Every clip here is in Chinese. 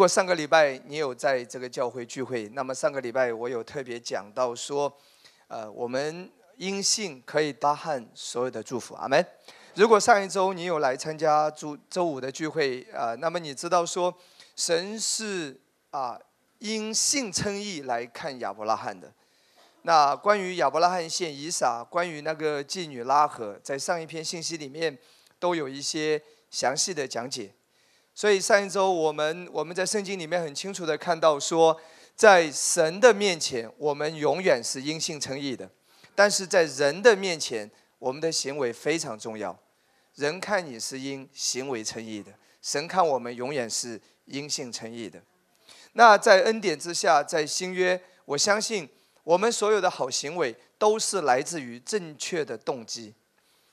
如果上个礼拜你有在这个教会聚会，那么上个礼拜我有特别讲到说，呃，我们因信可以搭汉所有的祝福，阿门。如果上一周你有来参加周周五的聚会啊，那么你知道说，神是啊因信称义来看亚伯拉罕的。那关于亚伯拉罕献以撒，关于那个妓女拉合，在上一篇信息里面都有一些详细的讲解。所以上一周我们我们在圣经里面很清楚的看到说，在神的面前，我们永远是因信称义的；但是在人的面前，我们的行为非常重要。人看你是因行为称义的，神看我们永远是因信称义的。那在恩典之下，在新约，我相信。我们所有的好行为都是来自于正确的动机。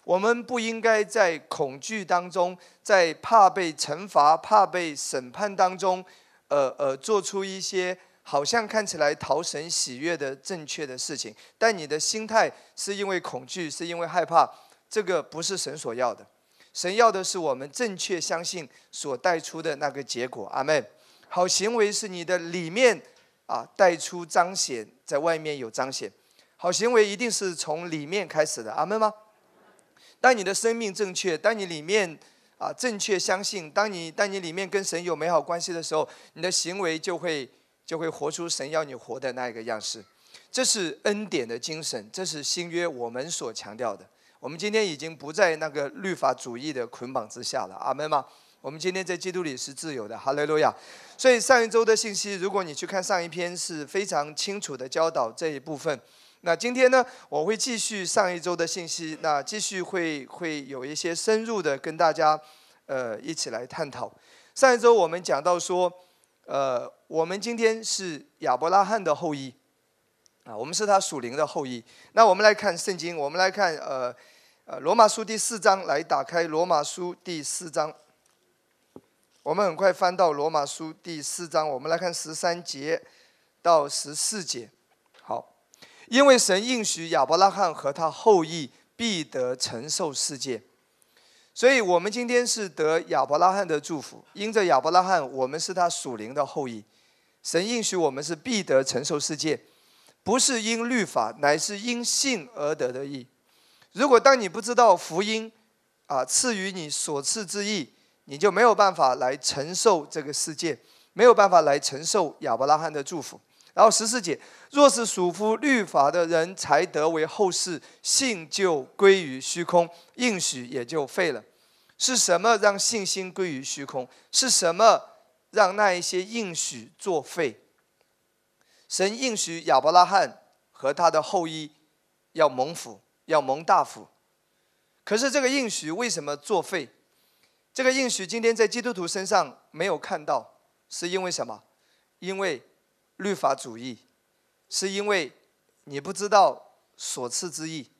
我们不应该在恐惧当中，在怕被惩罚、怕被审判当中，呃呃，做出一些好像看起来讨神喜悦的正确的事情。但你的心态是因为恐惧，是因为害怕，这个不是神所要的。神要的是我们正确相信所带出的那个结果。阿门。好行为是你的里面。啊，带出彰显，在外面有彰显，好行为一定是从里面开始的，阿门吗？当你的生命正确，当你里面啊正确相信，当你当你里面跟神有美好关系的时候，你的行为就会就会活出神要你活的那一个样式。这是恩典的精神，这是新约我们所强调的。我们今天已经不在那个律法主义的捆绑之下了，阿门吗？我们今天在基督里是自由的，哈利路亚。所以上一周的信息，如果你去看上一篇，是非常清楚的教导这一部分。那今天呢，我会继续上一周的信息，那继续会会有一些深入的跟大家呃一起来探讨。上一周我们讲到说，呃，我们今天是亚伯拉罕的后裔啊，我们是他属灵的后裔。那我们来看圣经，我们来看呃呃罗马书第四章，来打开罗马书第四章。我们很快翻到罗马书第四章，我们来看十三节到十四节。因为神应许亚伯拉罕和他后裔必得承受世界，所以我们今天是得亚伯拉罕的祝福。因着亚伯拉罕，我们是他属灵的后裔。神应许我们是必得承受世界，不是因律法，乃是因信而得的义。如果当你不知道福音啊赐予你所赐之义，你就没有办法来承受这个世界，没有办法来承受亚伯拉罕的祝福。然后十四节，若是属乎律法的人才得为后世，信就归于虚空，应许也就废了。是什么让信心归于虚空？是什么让那一些应许作废？神应许亚伯拉罕和他的后裔要蒙福，要蒙大福。可是这个应许为什么作废？这个应许今天在基督徒身上没有看到，是因为什么？因为律法主义，是因为你不知道所赐之意，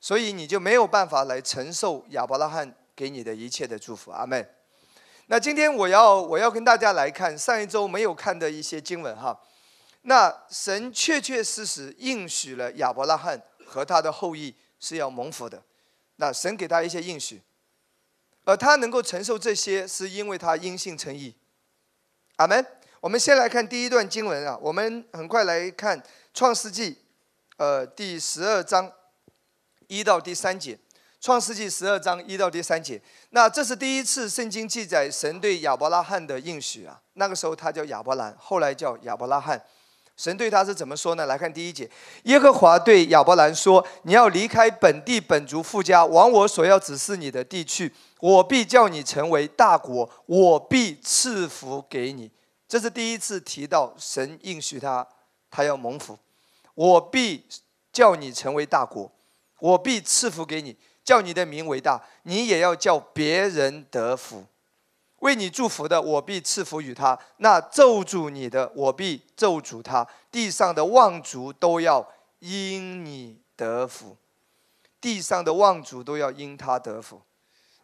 所以你就没有办法来承受亚伯拉罕给你的一切的祝福。阿门。那今天我要我要跟大家来看上一周没有看的一些经文哈。那神确确实实应许了亚伯拉罕和他的后裔是要蒙福的。那神给他一些应许。而他能够承受这些，是因为他因信诚意。阿门。我们先来看第一段经文啊，我们很快来看创世纪，呃，第十二章一到第三节。创世纪十二章一到第三节，那这是第一次圣经记载神对亚伯拉罕的应许啊。那个时候他叫亚伯兰，后来叫亚伯拉罕。神对他是怎么说呢？来看第一节，耶和华对亚伯兰说：“你要离开本地本族富家，往我所要指示你的地去。我必叫你成为大国，我必赐福给你。”这是第一次提到神应许他，他要蒙福。我必叫你成为大国，我必赐福给你，叫你的名为大，你也要叫别人得福。为你祝福的，我必赐福与他；那咒诅你的，我必咒诅他。地上的望族都要因你得福，地上的望族都要因他得福。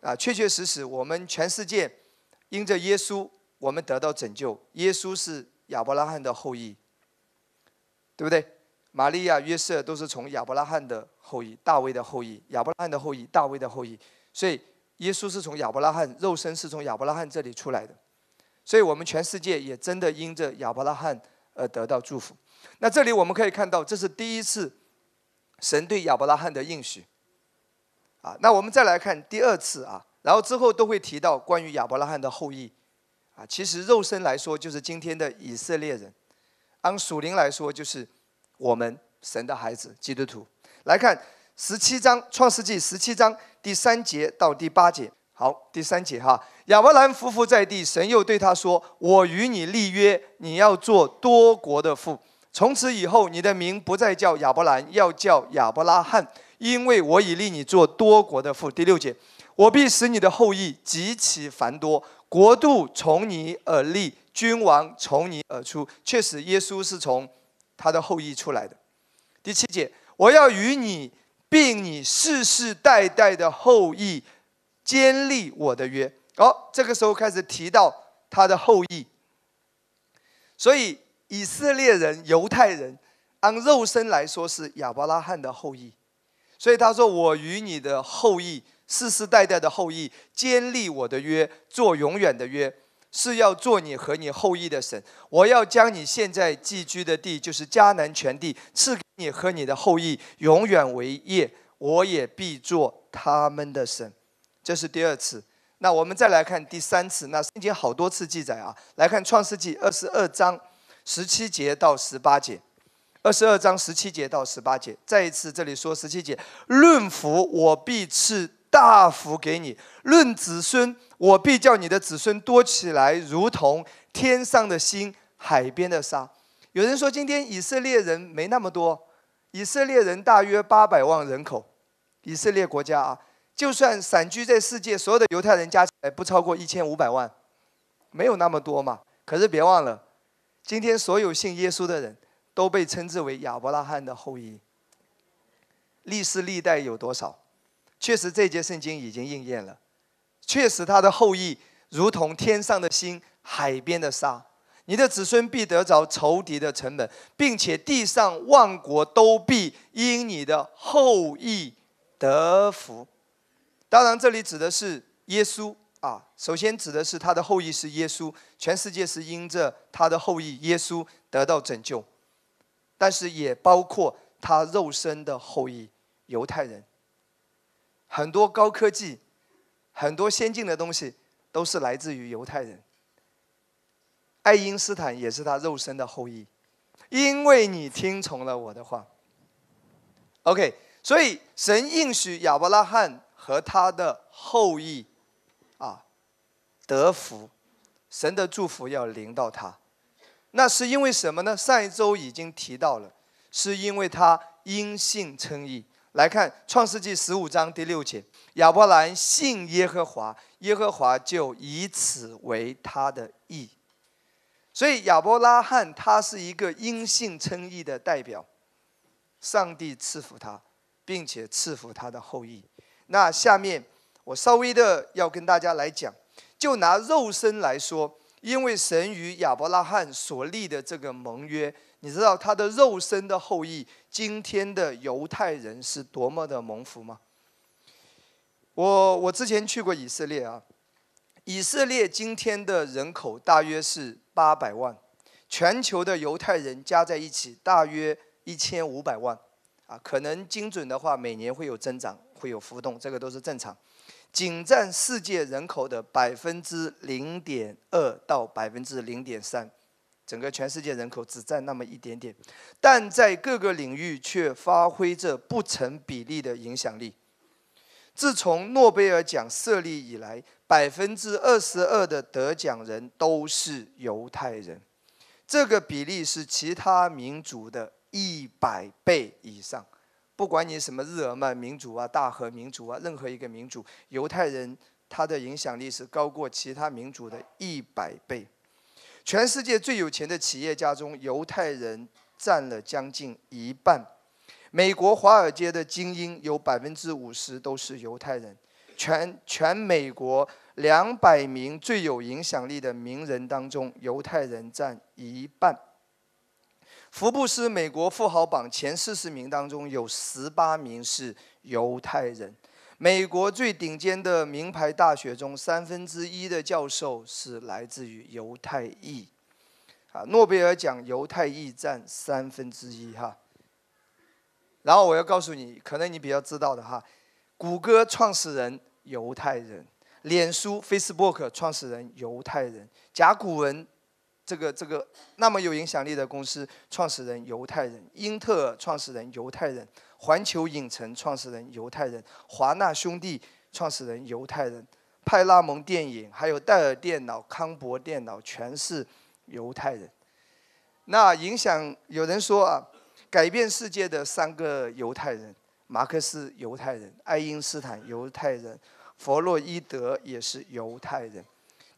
啊，确确实实，我们全世界因着耶稣，我们得到拯救。耶稣是亚伯拉罕的后裔，对不对？玛利亚、约瑟都是从亚伯拉罕的后裔，大卫的后裔，亚伯拉罕的后裔，大卫的后裔。所以。耶稣是从亚伯拉罕肉身是从亚伯拉罕这里出来的，所以我们全世界也真的因着亚伯拉罕而得到祝福。那这里我们可以看到，这是第一次神对亚伯拉罕的应许。啊，那我们再来看第二次啊，然后之后都会提到关于亚伯拉罕的后裔。啊，其实肉身来说就是今天的以色列人，按属灵来说就是我们神的孩子基督徒。来看十七章创世纪十七章第三节到第八节。好，第三节哈，亚伯兰夫妇在地，神又对他说：“我与你立约，你要做多国的父。从此以后，你的名不再叫亚伯兰，要叫亚伯拉罕，因为我已立你做多国的父。”第六节，我必使你的后裔极其繁多，国度从你而立，君王从你而出。确实，耶稣是从他的后裔出来的。第七节，我要与你并你世世代代的后裔。坚立我的约。哦，这个时候开始提到他的后裔。所以以色列人、犹太人，按肉身来说是亚伯拉罕的后裔。所以他说：“我与你的后裔，世世代代的后裔，坚立我的约，做永远的约，是要做你和你后裔的神。我要将你现在寄居的地，就是迦南全地，赐给你和你的后裔，永远为业。我也必做他们的神。”这是第二次，那我们再来看第三次。那圣经好多次记载啊，来看创世纪二十二章十七节到十八节。二十二章十七节到十八节，再一次这里说十七节：论福，我必赐大福给你；论子孙，我必叫你的子孙多起来，如同天上的星、海边的沙。有人说，今天以色列人没那么多，以色列人大约八百万人口，以色列国家啊。就算散居在世界所有的犹太人加起来不超过一千五百万，没有那么多嘛。可是别忘了，今天所有信耶稣的人都被称之为亚伯拉罕的后裔。历世历代有多少？确实这节圣经已经应验了。确实他的后裔如同天上的星、海边的沙。你的子孙必得着仇敌的城门，并且地上万国都必因你的后裔得福。当然，这里指的是耶稣啊。首先指的是他的后裔是耶稣，全世界是因着他的后裔耶稣得到拯救，但是也包括他肉身的后裔犹太人。很多高科技、很多先进的东西都是来自于犹太人。爱因斯坦也是他肉身的后裔，因为你听从了我的话。OK，所以神应许亚伯拉罕。和他的后裔，啊，得福，神的祝福要临到他，那是因为什么呢？上一周已经提到了，是因为他因信称义。来看创世纪十五章第六节，亚伯兰信耶和华，耶和华就以此为他的义。所以亚伯拉罕他是一个因信称义的代表，上帝赐福他，并且赐福他的后裔。那下面我稍微的要跟大家来讲，就拿肉身来说，因为神与亚伯拉罕所立的这个盟约，你知道他的肉身的后裔，今天的犹太人是多么的蒙福吗？我我之前去过以色列啊，以色列今天的人口大约是八百万，全球的犹太人加在一起大约一千五百万，啊，可能精准的话每年会有增长。会有浮动，这个都是正常。仅占世界人口的百分之零点二到百分之零点三，整个全世界人口只占那么一点点，但在各个领域却发挥着不成比例的影响力。自从诺贝尔奖设立以来，百分之二十二的得奖人都是犹太人，这个比例是其他民族的一百倍以上。不管你什么日耳曼民族啊、大和民族啊，任何一个民族，犹太人他的影响力是高过其他民族的一百倍。全世界最有钱的企业家中，犹太人占了将近一半。美国华尔街的精英有百分之五十都是犹太人。全全美国两百名最有影响力的名人当中，犹太人占一半。福布斯美国富豪榜前四十名当中有十八名是犹太人，美国最顶尖的名牌大学中，三分之一的教授是来自于犹太裔。啊，诺贝尔奖犹太裔占三分之一哈。然后我要告诉你，可能你比较知道的哈，谷歌创始人犹太人，脸书 Facebook 创始人犹太人，甲骨文这个这个那么有影响力的公司创始人犹太人，英特尔创始人犹太人，环球影城创始人犹太人，华纳兄弟创始人犹太人，派拉蒙电影，还有戴尔电脑、康博电脑，全是。犹太人，那影响有人说啊，改变世界的三个犹太人：马克思犹太人，爱因斯坦犹太人，弗洛伊德也是犹太人。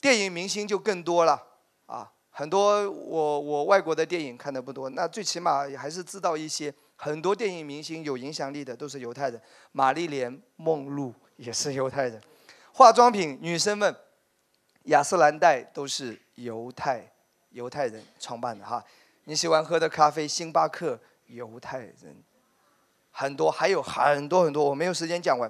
电影明星就更多了啊，很多我我外国的电影看的不多，那最起码还是知道一些。很多电影明星有影响力的都是犹太人，玛丽莲梦露也是犹太人，化妆品女生们，雅诗兰黛都是犹太。犹太人创办的哈，你喜欢喝的咖啡，星巴克，犹太人很多，还有很多很多，我没有时间讲完。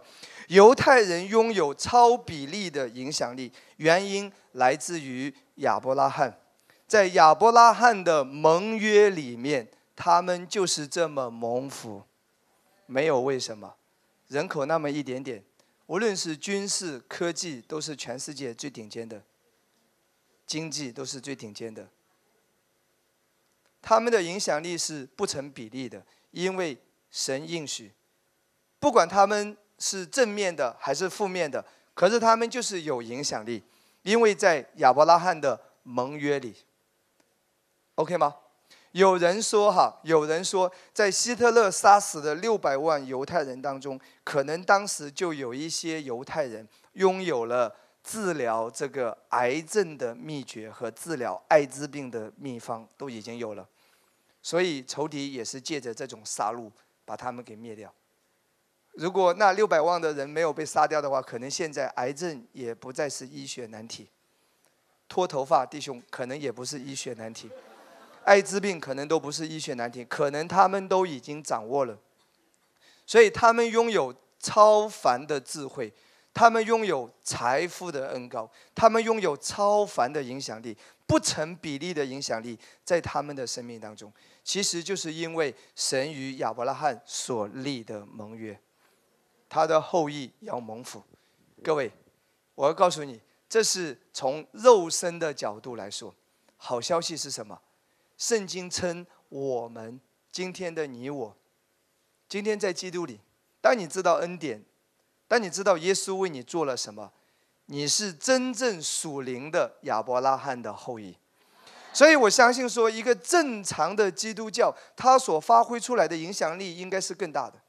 犹太人拥有超比例的影响力，原因来自于亚伯拉罕，在亚伯拉罕的盟约里面，他们就是这么蒙福，没有为什么，人口那么一点点，无论是军事科技，都是全世界最顶尖的。经济都是最顶尖的，他们的影响力是不成比例的，因为神应许，不管他们是正面的还是负面的，可是他们就是有影响力，因为在亚伯拉罕的盟约里，OK 吗？有人说哈，有人说，在希特勒杀死的六百万犹太人当中，可能当时就有一些犹太人拥有了。治疗这个癌症的秘诀和治疗艾滋病的秘方都已经有了，所以仇敌也是借着这种杀戮把他们给灭掉。如果那六百万的人没有被杀掉的话，可能现在癌症也不再是医学难题，脱头发弟兄可能也不是医学难题，艾滋病可能都不是医学难题，可能他们都已经掌握了，所以他们拥有超凡的智慧。他们拥有财富的恩高，他们拥有超凡的影响力，不成比例的影响力，在他们的生命当中，其实就是因为神与亚伯拉罕所立的盟约，他的后裔要蒙福。各位，我要告诉你，这是从肉身的角度来说，好消息是什么？圣经称我们今天的你我，今天在基督里，当你知道恩典。当你知道耶稣为你做了什么？你是真正属灵的亚伯拉罕的后裔，所以我相信说，一个正常的基督教，它所发挥出来的影响力应该是更大的。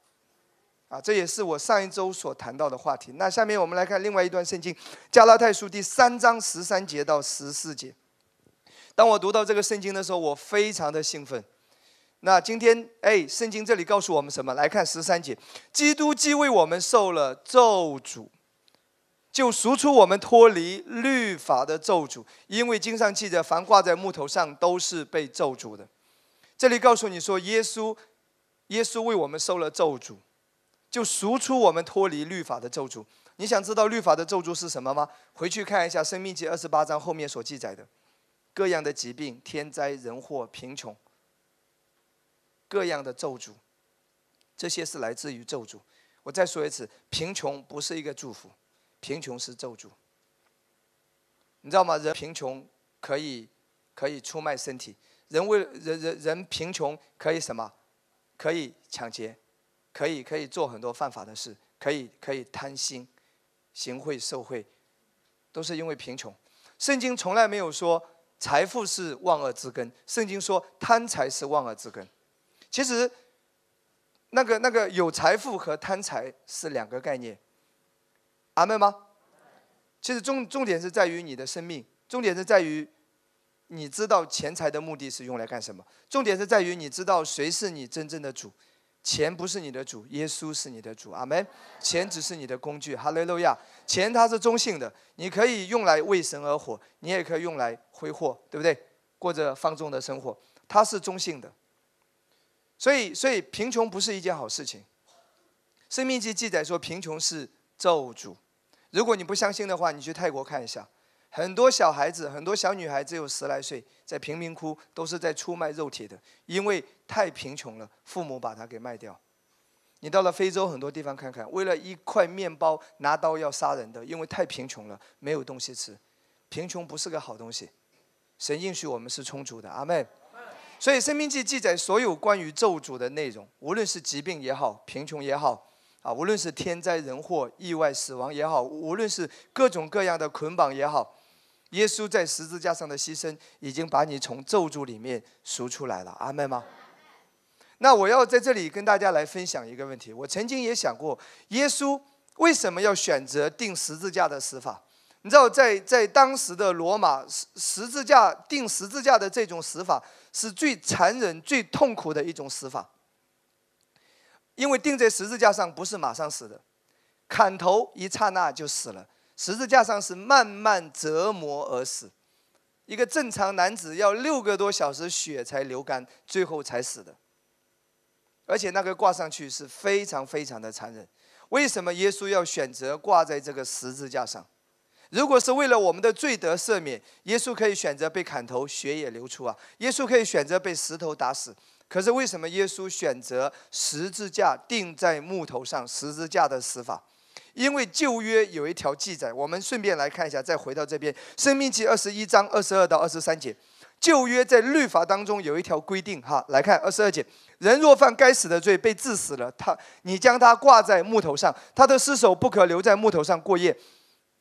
啊，这也是我上一周所谈到的话题。那下面我们来看另外一段圣经，《加拉太书》第三章十三节到十四节。当我读到这个圣经的时候，我非常的兴奋。那今天，哎，圣经这里告诉我们什么？来看十三节，基督既为我们受了咒诅，就赎出我们脱离律法的咒诅，因为经上记着，凡挂在木头上都是被咒诅的。这里告诉你说，耶稣，耶稣为我们受了咒诅，就赎出我们脱离律法的咒诅。你想知道律法的咒诅是什么吗？回去看一下《生命记》二十八章后面所记载的，各样的疾病、天灾人祸、贫穷。各样的咒诅，这些是来自于咒诅。我再说一次，贫穷不是一个祝福，贫穷是咒诅。你知道吗？人贫穷可以可以出卖身体，人为人人人贫穷可以什么？可以抢劫，可以可以做很多犯法的事，可以可以贪心，行贿受贿，都是因为贫穷。圣经从来没有说财富是万恶之根，圣经说贪财是万恶之根。其实，那个那个有财富和贪财是两个概念，阿门吗？其实重重点是在于你的生命，重点是在于你知道钱财的目的是用来干什么，重点是在于你知道谁是你真正的主，钱不是你的主，耶稣是你的主，阿门。钱只是你的工具，哈利路亚。钱它是中性的，你可以用来为神而活，你也可以用来挥霍，对不对？过着放纵的生活，它是中性的。所以，所以贫穷不是一件好事情。生命记记载说，贫穷是咒诅。如果你不相信的话，你去泰国看一下，很多小孩子，很多小女孩只有十来岁，在贫民窟都是在出卖肉体的，因为太贫穷了，父母把他给卖掉。你到了非洲很多地方看看，为了一块面包拿刀要杀人的，因为太贫穷了，没有东西吃。贫穷不是个好东西，神应许我们是充足的，阿门。所以《生命记》记载所有关于咒诅的内容，无论是疾病也好，贫穷也好，啊，无论是天灾人祸、意外死亡也好，无论是各种各样的捆绑也好，耶稣在十字架上的牺牲，已经把你从咒诅里面赎出来了，阿门吗？那我要在这里跟大家来分享一个问题，我曾经也想过，耶稣为什么要选择钉十字架的死法？你知道，在在当时的罗马，十十字架钉十字架的这种死法是最残忍、最痛苦的一种死法。因为钉在十字架上不是马上死的，砍头一刹那就死了。十字架上是慢慢折磨而死，一个正常男子要六个多小时血才流干，最后才死的。而且那个挂上去是非常非常的残忍。为什么耶稣要选择挂在这个十字架上？如果是为了我们的罪得赦免，耶稣可以选择被砍头，血也流出啊。耶稣可以选择被石头打死，可是为什么耶稣选择十字架钉在木头上？十字架的死法，因为旧约有一条记载，我们顺便来看一下。再回到这边，《生命记》二十一章二十二到二十三节，旧约在律法当中有一条规定，哈，来看二十二节：人若犯该死的罪，被治死了，他你将他挂在木头上，他的尸首不可留在木头上过夜。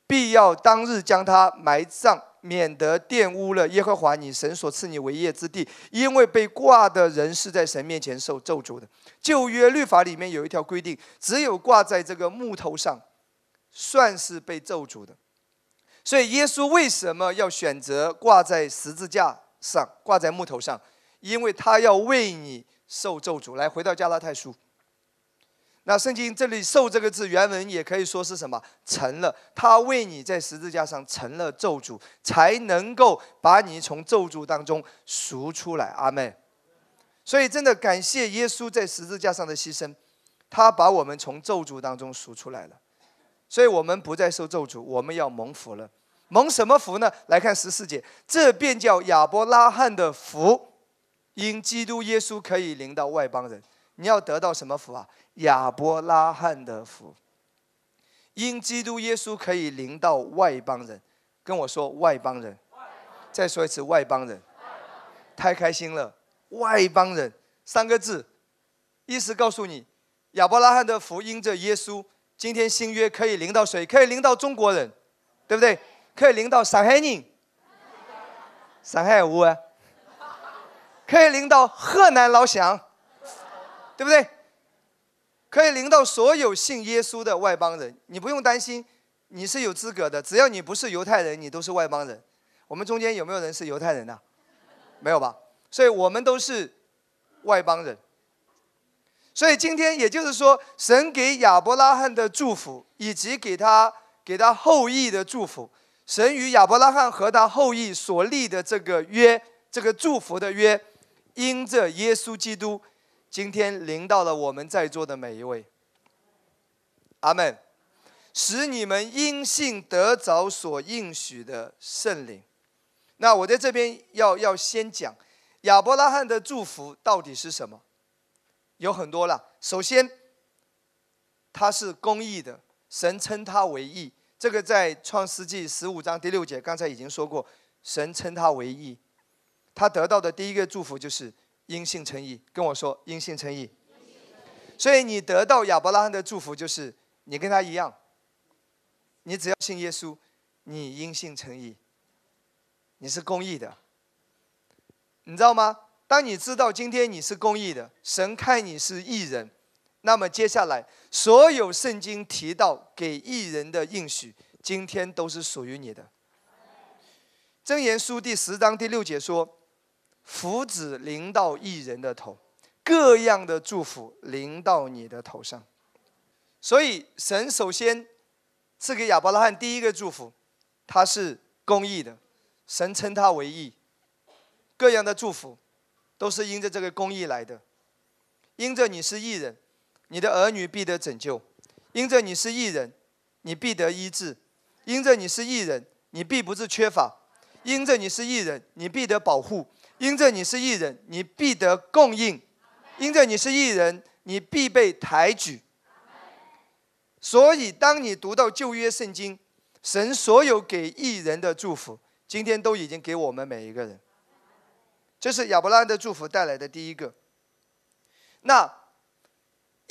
必要当日将他埋葬，免得玷污了耶和华你神所赐你为业之地。因为被挂的人是在神面前受咒诅的。旧约律法里面有一条规定，只有挂在这个木头上，算是被咒诅的。所以耶稣为什么要选择挂在十字架上，挂在木头上？因为他要为你受咒诅。来，回到加拉太书。那圣经这里“受”这个字原文也可以说是什么？成了，他为你在十字架上成了咒诅，才能够把你从咒诅当中赎出来。阿妹，所以真的感谢耶稣在十字架上的牺牲，他把我们从咒诅当中赎出来了，所以我们不再受咒诅，我们要蒙福了。蒙什么福呢？来看十四节，这便叫亚伯拉罕的福，因基督耶稣可以领到外邦人。你要得到什么福啊？亚伯拉罕的福，因基督耶稣可以领到外邦人，跟我说外邦人，再说一次外邦人，太开心了，外邦人三个字，意思告诉你，亚伯拉罕的福因着耶稣，今天新约可以领到谁？可以领到中国人，对不对？可以领到上海人，上海话，可以领到河南老乡，对不对？可以领到所有信耶稣的外邦人，你不用担心，你是有资格的。只要你不是犹太人，你都是外邦人。我们中间有没有人是犹太人呢？没有吧？所以我们都是外邦人。所以今天也就是说，神给亚伯拉罕的祝福，以及给他给他后裔的祝福，神与亚伯拉罕和他后裔所立的这个约，这个祝福的约，因着耶稣基督。今天临到了我们在座的每一位，阿门，使你们因信得着所应许的圣灵。那我在这边要要先讲亚伯拉罕的祝福到底是什么？有很多了。首先，他是公义的，神称他为义。这个在创世纪十五章第六节刚才已经说过，神称他为义。他得到的第一个祝福就是。因信称义，跟我说因信称义。所以你得到亚伯拉罕的祝福，就是你跟他一样，你只要信耶稣，你因信称义，你是公义的。你知道吗？当你知道今天你是公义的，神看你是义人，那么接下来所有圣经提到给异人的应许，今天都是属于你的。箴言书第十章第六节说。福子临到异人的头，各样的祝福临到你的头上。所以神首先赐给亚伯拉罕第一个祝福，他是公义的，神称他为义。各样的祝福都是因着这个公义来的，因着你是义人，你的儿女必得拯救；因着你是义人，你必得医治；因着你是义人，你必不是缺乏；因着你是义人，你必得保护；因着你是义人，你必得供应；因着你是义人，你必被抬举。所以，当你读到旧约圣经，神所有给义人的祝福，今天都已经给我们每一个人。这是亚伯拉罕的祝福带来的第一个。那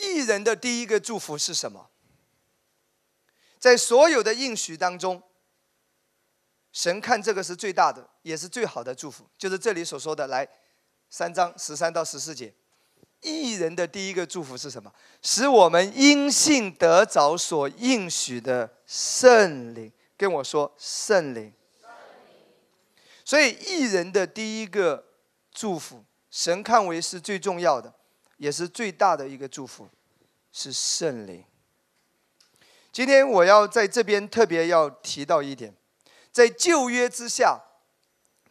义人的第一个祝福是什么？在所有的应许当中，神看这个是最大的，也是最好的祝福，就是这里所说的。来，三章十三到十四节，义人的第一个祝福是什么？使我们因信得着所应许的圣灵。跟我说圣灵。所以义人的第一个祝福，神看为是最重要的。也是最大的一个祝福，是圣灵。今天我要在这边特别要提到一点，在旧约之下，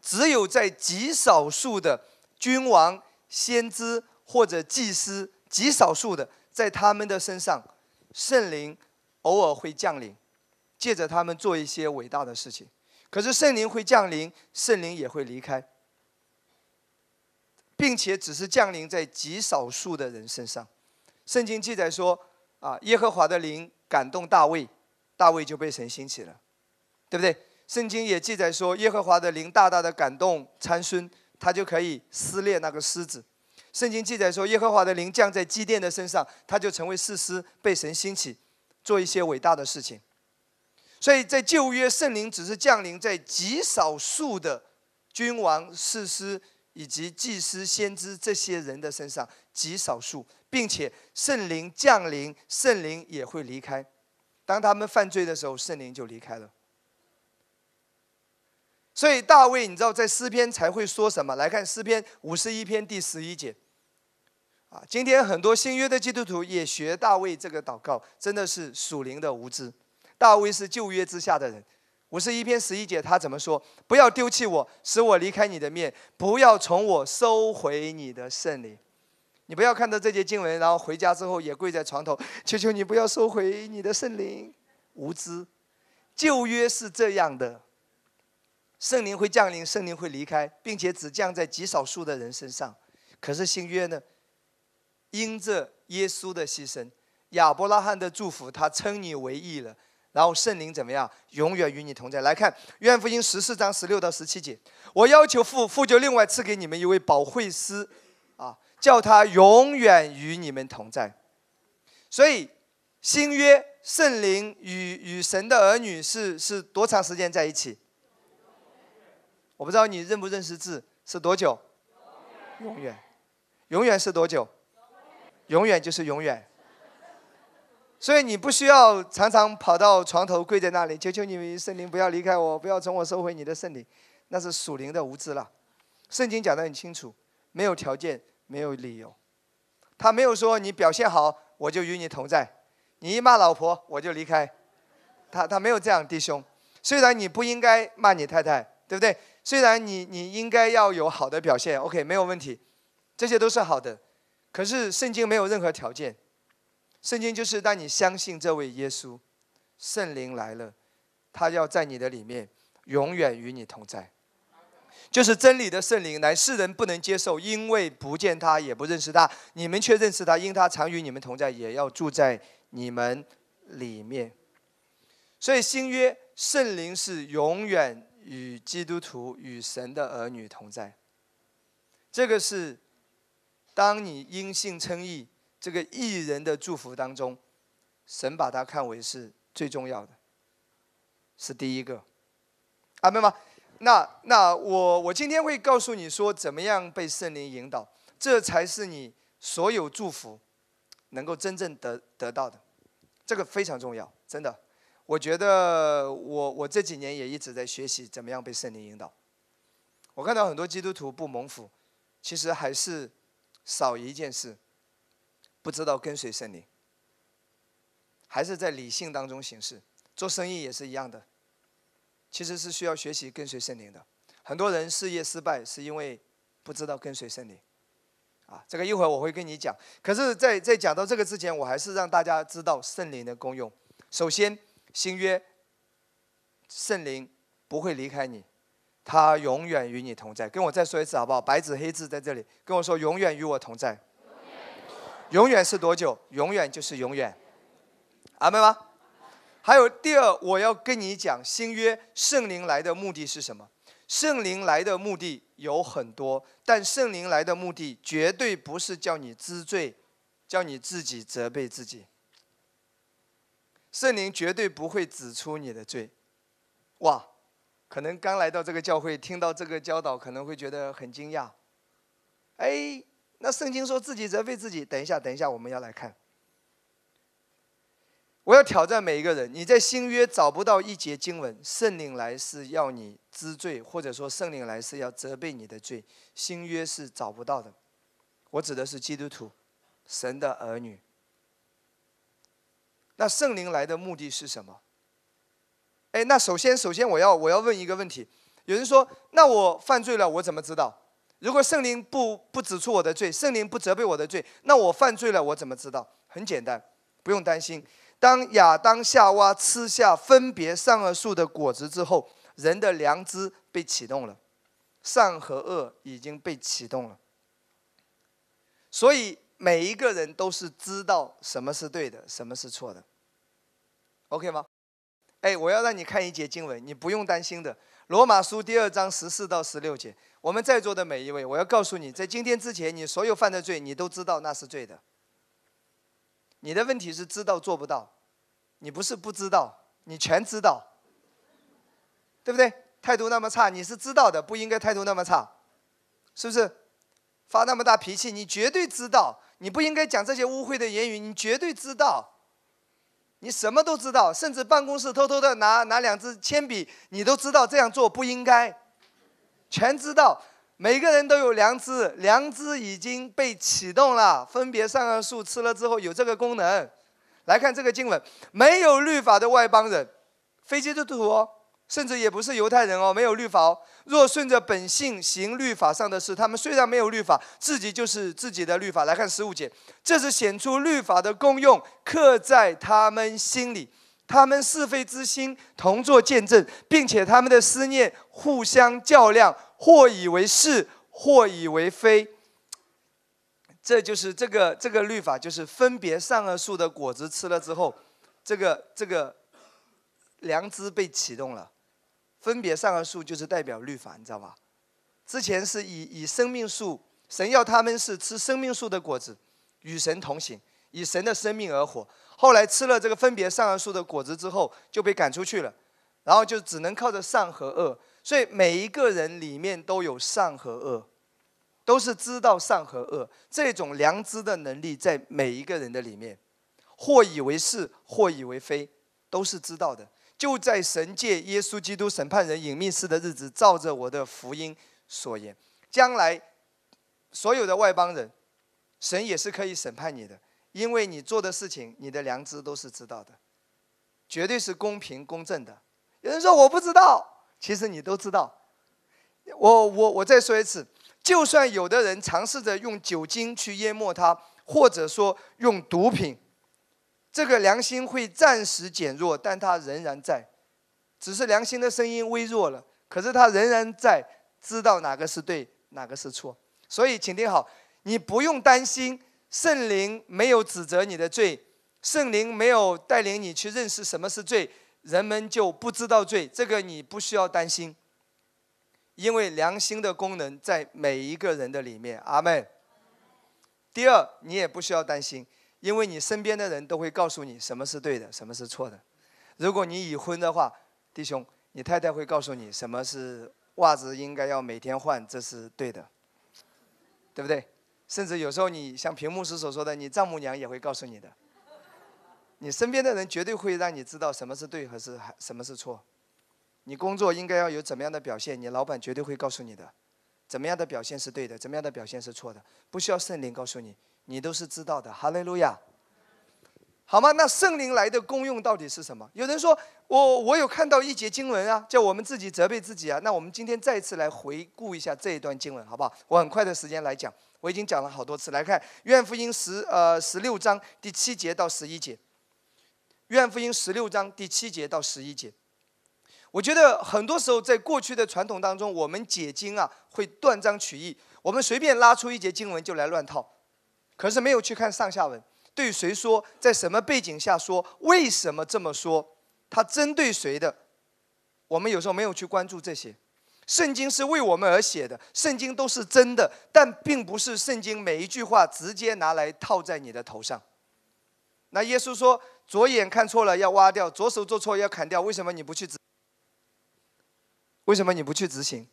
只有在极少数的君王、先知或者祭司，极少数的在他们的身上，圣灵偶尔会降临，借着他们做一些伟大的事情。可是圣灵会降临，圣灵也会离开。并且只是降临在极少数的人身上。圣经记载说：“啊，耶和华的灵感动大卫，大卫就被神兴起了，对不对？”圣经也记载说：“耶和华的灵大大的感动参孙，他就可以撕裂那个狮子。”圣经记载说：“耶和华的灵降在基甸的身上，他就成为士师，被神兴起，做一些伟大的事情。”所以在旧约，圣灵只是降临在极少数的君王、士师。以及祭司、先知这些人的身上极少数，并且圣灵降临，圣灵也会离开。当他们犯罪的时候，圣灵就离开了。所以大卫，你知道在诗篇才会说什么？来看诗篇五十一篇第十一节。啊，今天很多新约的基督徒也学大卫这个祷告，真的是属灵的无知。大卫是旧约之下的人。五十一篇十一节，他怎么说？不要丢弃我，使我离开你的面；不要从我收回你的圣灵。你不要看到这节经文，然后回家之后也跪在床头，求求你不要收回你的圣灵。无知，旧约是这样的，圣灵会降临，圣灵会离开，并且只降在极少数的人身上。可是新约呢？因着耶稣的牺牲，亚伯拉罕的祝福，他称你为义了。然后圣灵怎么样？永远与你同在。来看约翰福音十四章十六到十七节，我要求父，父就另外赐给你们一位保惠师，啊，叫他永远与你们同在。所以新约圣灵与与神的儿女是是多长时间在一起？我不知道你认不认识字是多久？永远，永远是多久？永远就是永远。所以你不需要常常跑到床头跪在那里，求求你圣灵不要离开我，不要从我收回你的圣灵，那是属灵的无知了。圣经讲得很清楚，没有条件，没有理由。他没有说你表现好我就与你同在，你一骂老婆我就离开。他他没有这样，弟兄。虽然你不应该骂你太太，对不对？虽然你你应该要有好的表现，OK，没有问题，这些都是好的。可是圣经没有任何条件。圣经就是当你相信这位耶稣，圣灵来了，他要在你的里面永远与你同在，就是真理的圣灵，乃世人不能接受，因为不见他也不认识他，你们却认识他，因他常与你们同在，也要住在你们里面。所以新约圣灵是永远与基督徒与神的儿女同在，这个是当你因信称义。这个艺人的祝福当中，神把它看为是最重要的，是第一个，阿门吗？那那我我今天会告诉你说，怎么样被圣灵引导，这才是你所有祝福能够真正得得到的，这个非常重要，真的。我觉得我我这几年也一直在学习怎么样被圣灵引导。我看到很多基督徒不蒙福，其实还是少一件事。不知道跟随圣灵，还是在理性当中行事。做生意也是一样的，其实是需要学习跟随圣灵的。很多人事业失败是因为不知道跟随圣灵。啊，这个一会儿我会跟你讲。可是，在在讲到这个之前，我还是让大家知道圣灵的功用。首先，新约，圣灵不会离开你，他永远与你同在。跟我再说一次好不好？白纸黑字在这里，跟我说永远与我同在。永远是多久？永远就是永远。阿门吗？还有第二，我要跟你讲新约圣灵来的目的是什么？圣灵来的目的有很多，但圣灵来的目的绝对不是叫你知罪，叫你自己责备自己。圣灵绝对不会指出你的罪。哇，可能刚来到这个教会，听到这个教导，可能会觉得很惊讶。哎，那圣经说自己责备自己。等一下，等一下，我们要来看。我要挑战每一个人：你在新约找不到一节经文，圣灵来是要你知罪，或者说圣灵来是要责备你的罪。新约是找不到的。我指的是基督徒，神的儿女。那圣灵来的目的是什么？哎，那首先，首先我要我要问一个问题：有人说，那我犯罪了，我怎么知道？如果圣灵不不指出我的罪，圣灵不责备我的罪，那我犯罪了，我怎么知道？很简单，不用担心。当亚当夏娃吃下分别善恶树的果子之后，人的良知被启动了，善和恶已经被启动了。所以每一个人都是知道什么是对的，什么是错的。OK 吗？哎，我要让你看一节经文，你不用担心的。罗马书第二章十四到十六节，我们在座的每一位，我要告诉你，在今天之前，你所有犯的罪，你都知道那是罪的。你的问题是知道做不到，你不是不知道，你全知道，对不对？态度那么差，你是知道的，不应该态度那么差，是不是？发那么大脾气，你绝对知道，你不应该讲这些污秽的言语，你绝对知道，你什么都知道，甚至办公室偷偷的拿拿两支铅笔，你都知道这样做不应该，全知道。每个人都有良知，良知已经被启动了。分别善恶树吃了之后有这个功能。来看这个经文，没有律法的外邦人，非基督徒，甚至也不是犹太人哦，没有律法哦。若顺着本性行律法上的事，他们虽然没有律法，自己就是自己的律法。来看十五节，这是显出律法的功用，刻在他们心里，他们是非之心同作见证，并且他们的思念互相较量。或以为是，或以为非。这就是这个这个律法，就是分别善恶树的果子吃了之后，这个这个良知被启动了。分别善恶树就是代表律法，你知道吧？之前是以以生命树，神要他们是吃生命树的果子，与神同行，以神的生命而活。后来吃了这个分别善恶树的果子之后，就被赶出去了，然后就只能靠着善和恶。所以每一个人里面都有善和恶，都是知道善和恶这种良知的能力在每一个人的里面，或以为是，或以为非，都是知道的。就在神界耶稣基督审判人隐秘事的日子，照着我的福音所言，将来所有的外邦人，神也是可以审判你的，因为你做的事情，你的良知都是知道的，绝对是公平公正的。有人说我不知道。其实你都知道，我我我再说一次，就算有的人尝试着用酒精去淹没它，或者说用毒品，这个良心会暂时减弱，但它仍然在，只是良心的声音微弱了，可是它仍然在，知道哪个是对，哪个是错。所以，请听好，你不用担心圣灵没有指责你的罪，圣灵没有带领你去认识什么是罪。人们就不知道罪，这个你不需要担心，因为良心的功能在每一个人的里面。阿门。第二，你也不需要担心，因为你身边的人都会告诉你什么是对的，什么是错的。如果你已婚的话，弟兄，你太太会告诉你什么是袜子应该要每天换，这是对的，对不对？甚至有时候你像屏幕师所说的，你丈母娘也会告诉你的。你身边的人绝对会让你知道什么是对，还是还什么是错。你工作应该要有怎么样的表现，你老板绝对会告诉你的，怎么样的表现是对的，怎么样的表现是错的，不需要圣灵告诉你，你都是知道的。哈利路亚，好吗？那圣灵来的功用到底是什么？有人说我我有看到一节经文啊，叫我们自己责备自己啊。那我们今天再次来回顾一下这一段经文，好不好？我很快的时间来讲，我已经讲了好多次。来看愿福音十呃十六章第七节到十一节。愿福音十六章第七节到十一节。我觉得很多时候在过去的传统当中，我们解经啊会断章取义，我们随便拉出一节经文就来乱套，可是没有去看上下文，对谁说，在什么背景下说，为什么这么说，它针对谁的，我们有时候没有去关注这些。圣经是为我们而写的，圣经都是真的，但并不是圣经每一句话直接拿来套在你的头上。那耶稣说：“左眼看错了要挖掉，左手做错要砍掉。”为什么你不去执？为什么你不去执行？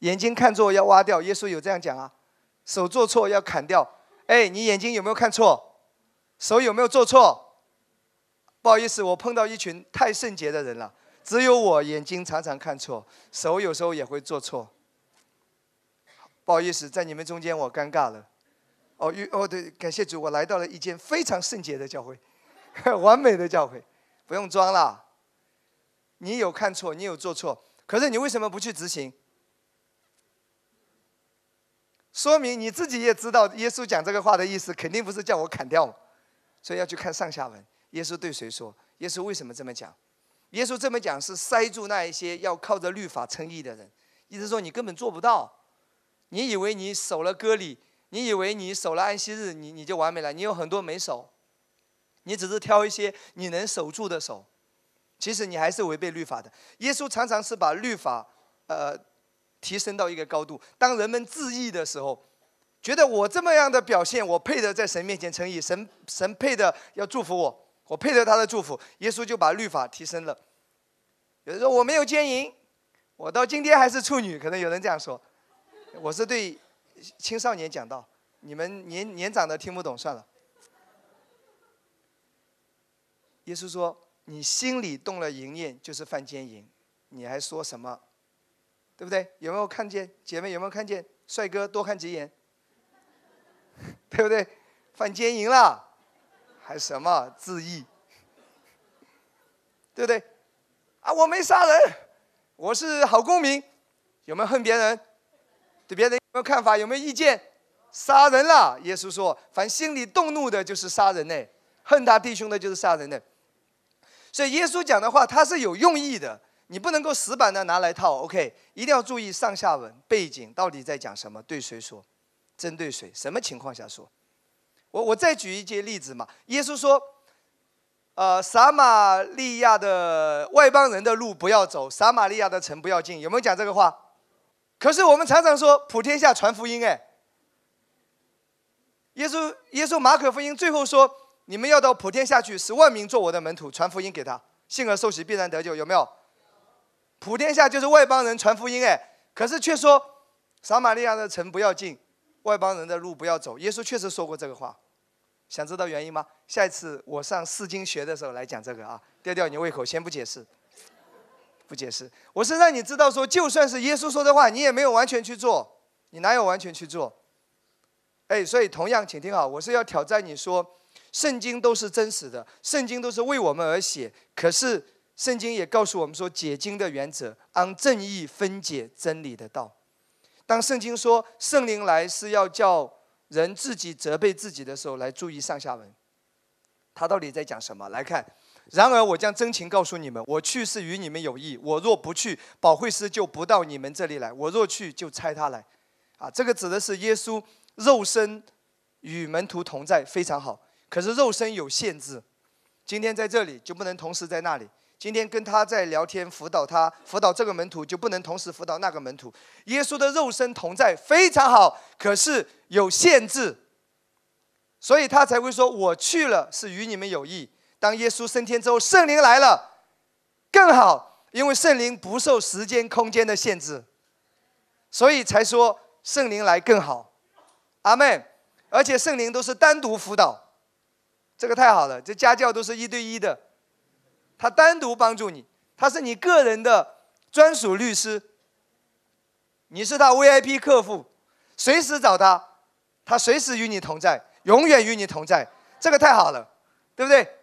眼睛看错要挖掉，耶稣有这样讲啊？手做错要砍掉。哎，你眼睛有没有看错？手有没有做错？不好意思，我碰到一群太圣洁的人了。只有我眼睛常常看错，手有时候也会做错。不好意思，在你们中间我尴尬了。哦，哦对，感谢主，我来到了一间非常圣洁的教会，完美的教会，不用装了。你有看错，你有做错，可是你为什么不去执行？说明你自己也知道，耶稣讲这个话的意思，肯定不是叫我砍掉，所以要去看上下文。耶稣对谁说？耶稣为什么这么讲？耶稣这么讲是塞住那一些要靠着律法称义的人，意思说你根本做不到。你以为你守了割礼，你以为你守了安息日，你你就完美了？你有很多没守，你只是挑一些你能守住的守，其实你还是违背律法的。耶稣常常是把律法，呃，提升到一个高度。当人们自义的时候，觉得我这么样的表现，我配得在神面前称义，神神配的要祝福我。我配得他的祝福，耶稣就把律法提升了。有人说我没有奸淫，我到今天还是处女，可能有人这样说。我是对青少年讲道，你们年年长的听不懂算了。耶稣说：“你心里动了淫念，就是犯奸淫。”你还说什么？对不对？有没有看见姐妹？有没有看见帅哥？多看几眼，对不对？犯奸淫了。还什么自义，对不对？啊，我没杀人，我是好公民。有没有恨别人？对别人有没有看法？有没有意见？杀人了。耶稣说：“凡心里动怒的，就是杀人呢。恨他弟兄的，就是杀人的。”所以耶稣讲的话，他是有用意的。你不能够死板的拿来套。OK，一定要注意上下文背景到底在讲什么，对谁说，针对谁，什么情况下说。我我再举一些例子嘛。耶稣说：“呃，撒玛利亚的外邦人的路不要走，撒玛利亚的城不要进。”有没有讲这个话？可是我们常常说普天下传福音，哎。耶稣耶稣马可福音最后说：“你们要到普天下去，使万民做我的门徒，传福音给他，信而受洗必然得救。”有没有？普天下就是外邦人传福音，哎。可是却说撒玛利亚的城不要进。外邦人的路不要走，耶稣确实说过这个话。想知道原因吗？下一次我上四经学的时候来讲这个啊，吊吊你胃口，先不解释，不解释。我是让你知道说，就算是耶稣说的话，你也没有完全去做，你哪有完全去做？哎，所以同样，请听好，我是要挑战你说，圣经都是真实的，圣经都是为我们而写。可是圣经也告诉我们说，解经的原则，按正义分解真理的道。当圣经说圣灵来是要叫人自己责备自己的时候，来注意上下文，他到底在讲什么？来看，然而我将真情告诉你们，我去是与你们有益。我若不去，保惠师就不到你们这里来；我若去，就差他来。啊，这个指的是耶稣肉身与门徒同在，非常好。可是肉身有限制，今天在这里就不能同时在那里。今天跟他在聊天，辅导他，辅导这个门徒就不能同时辅导那个门徒。耶稣的肉身同在非常好，可是有限制，所以他才会说：“我去了是与你们有益。”当耶稣升天之后，圣灵来了，更好，因为圣灵不受时间、空间的限制，所以才说圣灵来更好。阿门。而且圣灵都是单独辅导，这个太好了，这家教都是一对一的。他单独帮助你，他是你个人的专属律师，你是他 VIP 客户，随时找他，他随时与你同在，永远与你同在，这个太好了，对不对？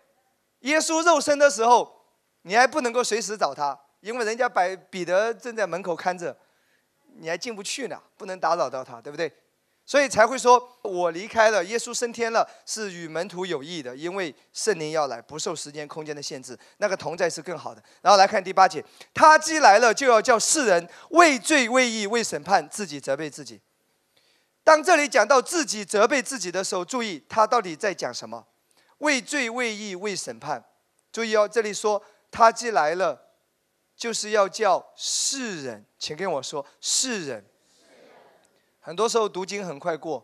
耶稣肉身的时候，你还不能够随时找他，因为人家摆彼得正在门口看着，你还进不去呢，不能打扰到他，对不对？所以才会说，我离开了，耶稣升天了，是与门徒有益的，因为圣灵要来，不受时间、空间的限制，那个同在是更好的。然后来看第八节，他既来了，就要叫世人畏罪、畏义、为审判，自己责备自己。当这里讲到自己责备自己的时候，注意他到底在讲什么？畏罪、畏义、为审判。注意哦，这里说他既来了，就是要叫世人，请跟我说世人。很多时候读经很快过，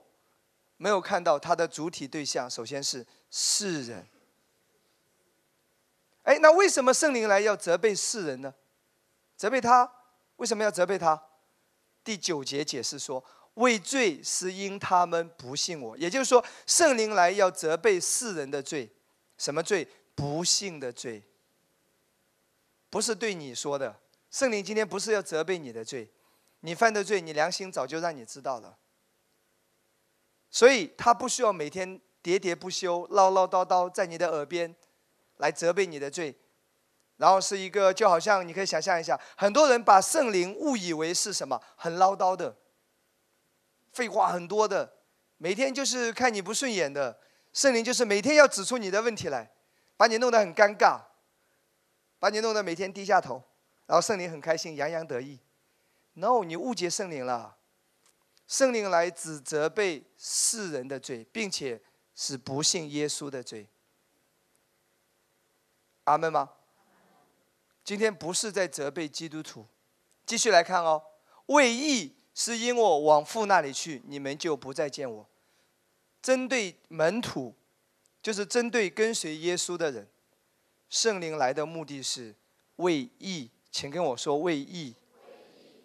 没有看到他的主体对象，首先是世人。哎，那为什么圣灵来要责备世人呢？责备他，为什么要责备他？第九节解释说，为罪是因他们不信我，也就是说，圣灵来要责备世人的罪，什么罪？不信的罪。不是对你说的，圣灵今天不是要责备你的罪。你犯的罪，你良心早就让你知道了，所以他不需要每天喋喋不休、唠唠叨叨在你的耳边来责备你的罪，然后是一个就好像你可以想象一下，很多人把圣灵误以为是什么很唠叨的、废话很多的，每天就是看你不顺眼的，圣灵就是每天要指出你的问题来，把你弄得很尴尬，把你弄得每天低下头，然后圣灵很开心、洋洋得意。no，你误解圣灵了。圣灵来指责被世人的罪，并且是不信耶稣的罪。阿门吗？今天不是在责备基督徒。继续来看哦，为义是因我往父那里去，你们就不再见我。针对门徒，就是针对跟随耶稣的人，圣灵来的目的是为义，请跟我说为义。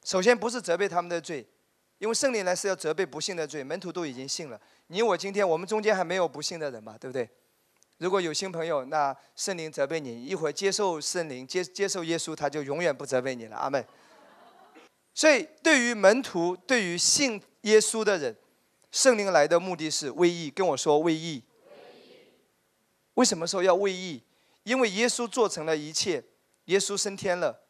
首先不是责备他们的罪，因为圣灵来是要责备不幸的罪。门徒都已经信了，你我今天我们中间还没有不幸的人嘛，对不对？如果有新朋友，那圣灵责备你，一会儿接受圣灵，接接受耶稣，他就永远不责备你了。阿门。所以对于门徒，对于信耶稣的人，圣灵来的目的是为义。跟我说为义。为什么说要为义？因为耶稣做成了一切，耶稣升天了。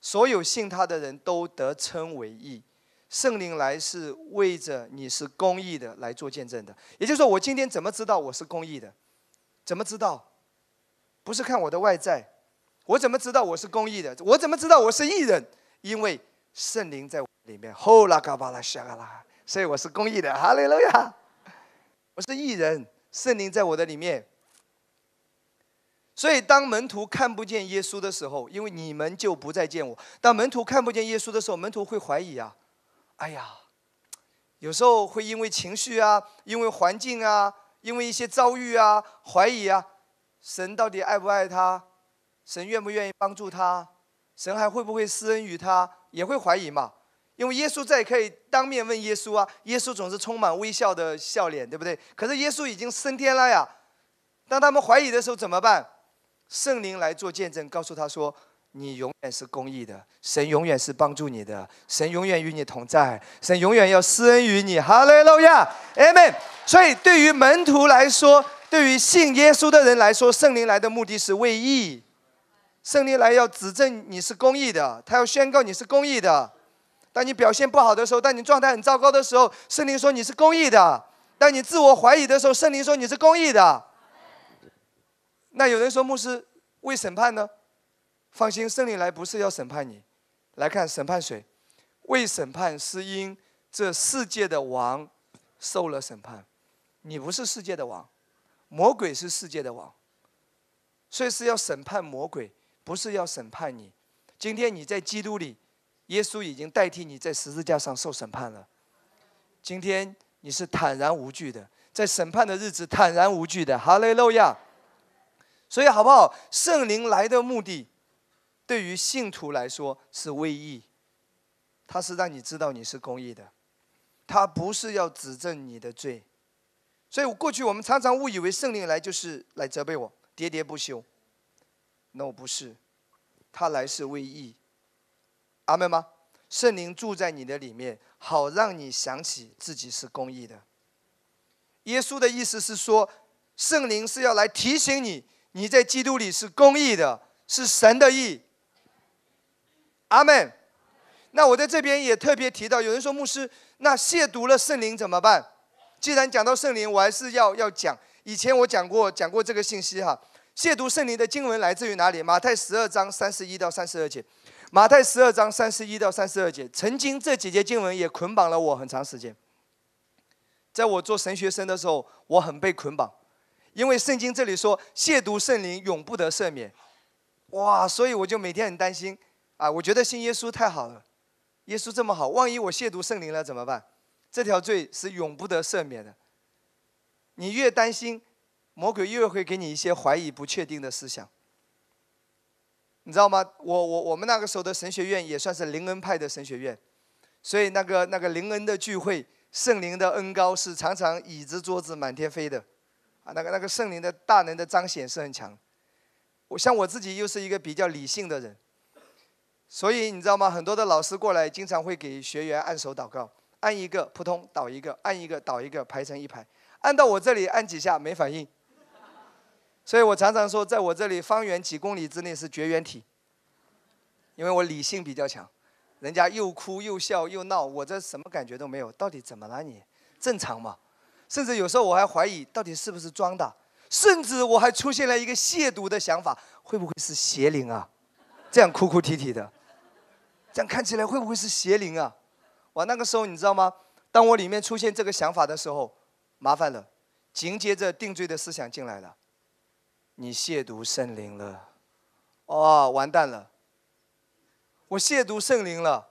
所有信他的人都得称为义，圣灵来是为着你是公义的来做见证的。也就是说，我今天怎么知道我是公义的？怎么知道？不是看我的外在，我怎么知道我是公义的？我怎么知道我是义人？因为圣灵在里面。后拉嘎巴拉沙嘎拉，所以我是公义的。哈利路亚！我是义人，圣灵在我的里面。所以，当门徒看不见耶稣的时候，因为你们就不再见我。当门徒看不见耶稣的时候，门徒会怀疑啊，哎呀，有时候会因为情绪啊，因为环境啊，因为一些遭遇啊，怀疑啊，神到底爱不爱他？神愿不愿意帮助他？神还会不会施恩于他？也会怀疑嘛。因为耶稣在可以当面问耶稣啊，耶稣总是充满微笑的笑脸，对不对？可是耶稣已经升天了呀。当他们怀疑的时候怎么办？圣灵来做见证，告诉他说：“你永远是公义的，神永远是帮助你的，神永远与你同在，神永远要施恩于你。”哈利路亚，阿门。所以，对于门徒来说，对于信耶稣的人来说，圣灵来的目的是为义。圣灵来要指证你是公义的，他要宣告你是公义的。当你表现不好的时候，当你状态很糟糕的时候，圣灵说你是公义的；当你自我怀疑的时候，圣灵说你是公义的。那有人说牧师为审判呢？放心，圣灵来不是要审判你，来看审判谁？为审判是因这世界的王受了审判，你不是世界的王，魔鬼是世界的王，所以是要审判魔鬼，不是要审判你。今天你在基督里，耶稣已经代替你在十字架上受审判了。今天你是坦然无惧的，在审判的日子坦然无惧的。哈利路亚。所以好不好？圣灵来的目的，对于信徒来说是为义，他是让你知道你是公义的，他不是要指证你的罪。所以过去我们常常误以为圣灵来就是来责备我，喋喋不休。no，不是，他来是为义。阿门吗？圣灵住在你的里面，好让你想起自己是公义的。耶稣的意思是说，圣灵是要来提醒你。你在基督里是公义的，是神的义。阿门。那我在这边也特别提到，有人说牧师，那亵渎了圣灵怎么办？既然讲到圣灵，我还是要要讲。以前我讲过讲过这个信息哈。亵渎圣灵的经文来自于哪里？马太十二章三十一到三十二节。马太十二章三十一到三十二节，曾经这几节经文也捆绑了我很长时间。在我做神学生的时候，我很被捆绑，因为圣经这里说亵渎圣灵永不得赦免。哇，所以我就每天很担心啊！我觉得信耶稣太好了。耶稣这么好，万一我亵渎圣灵了怎么办？这条罪是永不得赦免的。你越担心，魔鬼越会给你一些怀疑、不确定的思想。你知道吗？我我我们那个时候的神学院也算是灵恩派的神学院，所以那个那个灵恩的聚会，圣灵的恩高是常常椅子桌子满天飞的，啊，那个那个圣灵的大能的彰显是很强。我像我自己又是一个比较理性的人。所以你知道吗？很多的老师过来，经常会给学员按手祷告，按一个扑通倒一个，按一个倒一个，排成一排。按到我这里按几下没反应，所以我常常说，在我这里方圆几公里之内是绝缘体，因为我理性比较强。人家又哭又笑又闹，我这什么感觉都没有。到底怎么了你？正常吗？甚至有时候我还怀疑到底是不是装的，甚至我还出现了一个亵渎的想法，会不会是邪灵啊？这样哭哭啼啼的。这样看起来会不会是邪灵啊？哇，那个时候你知道吗？当我里面出现这个想法的时候，麻烦了，紧接着定罪的思想进来了。你亵渎圣灵了，哦，完蛋了！我亵渎圣灵了，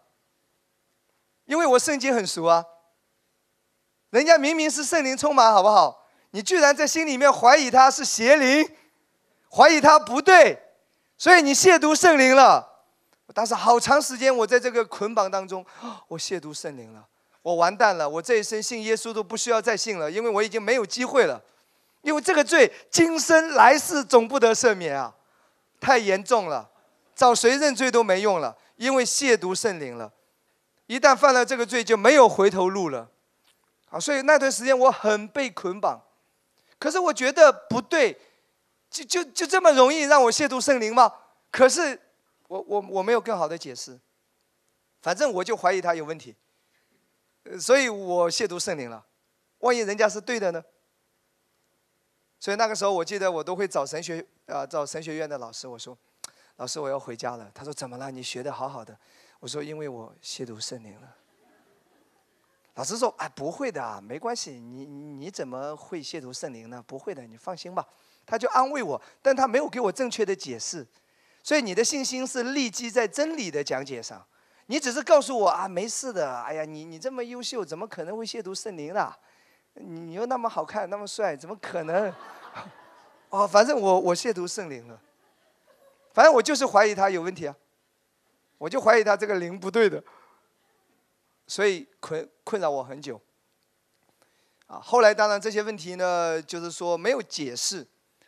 因为我圣经很熟啊。人家明明是圣灵充满，好不好？你居然在心里面怀疑他是邪灵，怀疑他不对，所以你亵渎圣灵了。当时好长时间，我在这个捆绑当中，我亵渎圣灵了，我完蛋了，我这一生信耶稣都不需要再信了，因为我已经没有机会了，因为这个罪今生来世总不得赦免啊，太严重了，找谁认罪都没用了，因为亵渎圣灵了，一旦犯了这个罪就没有回头路了，啊，所以那段时间我很被捆绑，可是我觉得不对，就就就这么容易让我亵渎圣灵吗？可是。我我我没有更好的解释，反正我就怀疑他有问题，所以我亵渎圣灵了。万一人家是对的呢？所以那个时候我记得我都会找神学啊找神学院的老师，我说，老师我要回家了。他说怎么了？你学的好好的。我说因为我亵渎圣灵了。老师说哎不会的，没关系，你你怎么会亵渎圣灵呢？不会的，你放心吧。他就安慰我，但他没有给我正确的解释。所以你的信心是立基在真理的讲解上，你只是告诉我啊，没事的。哎呀，你你这么优秀，怎么可能会亵渎圣灵呢？你又那么好看，那么帅，怎么可能？哦，反正我我亵渎圣灵了。反正我就是怀疑他有问题啊，我就怀疑他这个灵不对的，所以困困扰我很久。啊，后来当然这些问题呢，就是说没有解释。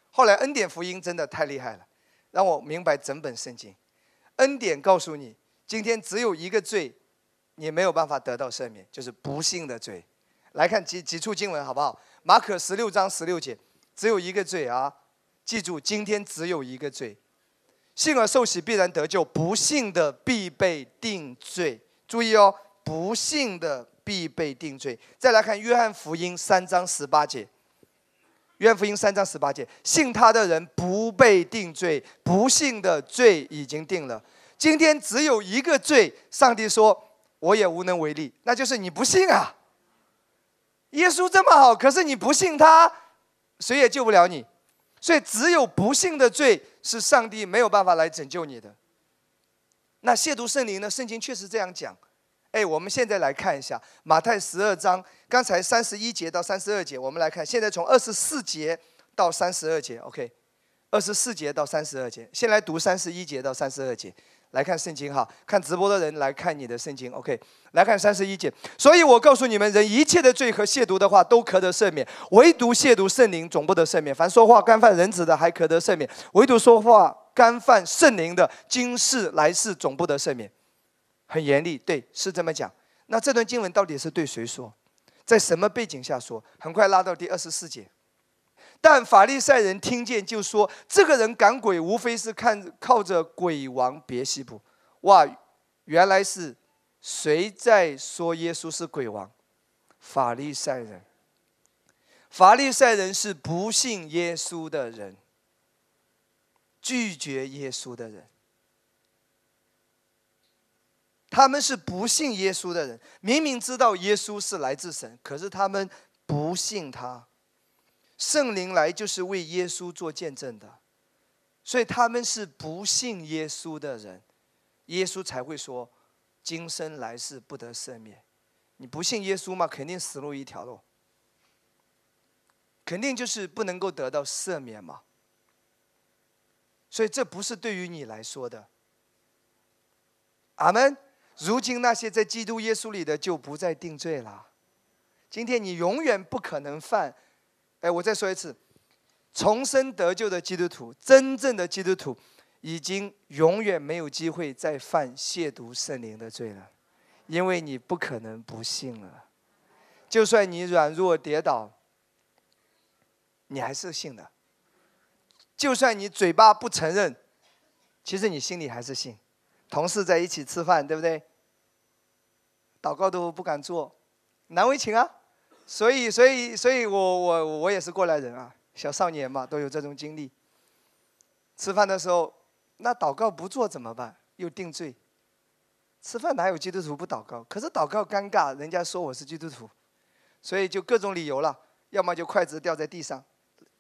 后来恩典福音真的太厉害了。让我明白整本圣经，恩典告诉你，今天只有一个罪，你没有办法得到赦免，就是不幸的罪。来看几几处经文好不好？马可十六章十六节，只有一个罪啊！记住，今天只有一个罪，信而受洗必然得救，不信的必被定罪。注意哦，不信的必被定罪。再来看约翰福音三章十八节。约翰福音三章十八节，信他的人不被定罪，不信的罪已经定了。今天只有一个罪，上帝说我也无能为力，那就是你不信啊。耶稣这么好，可是你不信他，谁也救不了你。所以只有不信的罪是上帝没有办法来拯救你的。那亵渎圣灵呢？圣经确实这样讲。哎，我们现在来看一下马太十二章，刚才三十一节到三十二节，我们来看，现在从二十四节到三十二节，OK，二十四节到三十二节，先来读三十一节到三十二节，来看圣经哈，看直播的人来看你的圣经，OK，来看三十一节，所以我告诉你们，人一切的罪和亵渎的话都可得赦免，唯独亵渎圣灵总不得赦免。凡说话干犯人子的还可得赦免，唯独说话干犯圣灵的，今世来世总不得赦免。很严厉，对，是这么讲。那这段经文到底是对谁说？在什么背景下说？很快拉到第二十四节。但法利赛人听见就说：“这个人赶鬼，无非是看靠着鬼王别西卜。”哇，原来是谁在说耶稣是鬼王？法利赛人。法利赛人是不信耶稣的人，拒绝耶稣的人。他们是不信耶稣的人，明明知道耶稣是来自神，可是他们不信他。圣灵来就是为耶稣做见证的，所以他们是不信耶稣的人，耶稣才会说：“今生来世不得赦免。”你不信耶稣嘛，肯定死路一条喽。肯定就是不能够得到赦免嘛。所以这不是对于你来说的。阿门。如今那些在基督耶稣里的就不再定罪了。今天你永远不可能犯。哎，我再说一次，重生得救的基督徒，真正的基督徒，已经永远没有机会再犯亵渎圣灵的罪了，因为你不可能不信了。就算你软弱跌倒，你还是信的。就算你嘴巴不承认，其实你心里还是信。同事在一起吃饭，对不对？祷告都不敢做，难为情啊！所以，所以，所以我我我也是过来人啊，小少年嘛，都有这种经历。吃饭的时候，那祷告不做怎么办？又定罪。吃饭哪有基督徒不祷告？可是祷告尴尬，人家说我是基督徒，所以就各种理由了。要么就筷子掉在地上，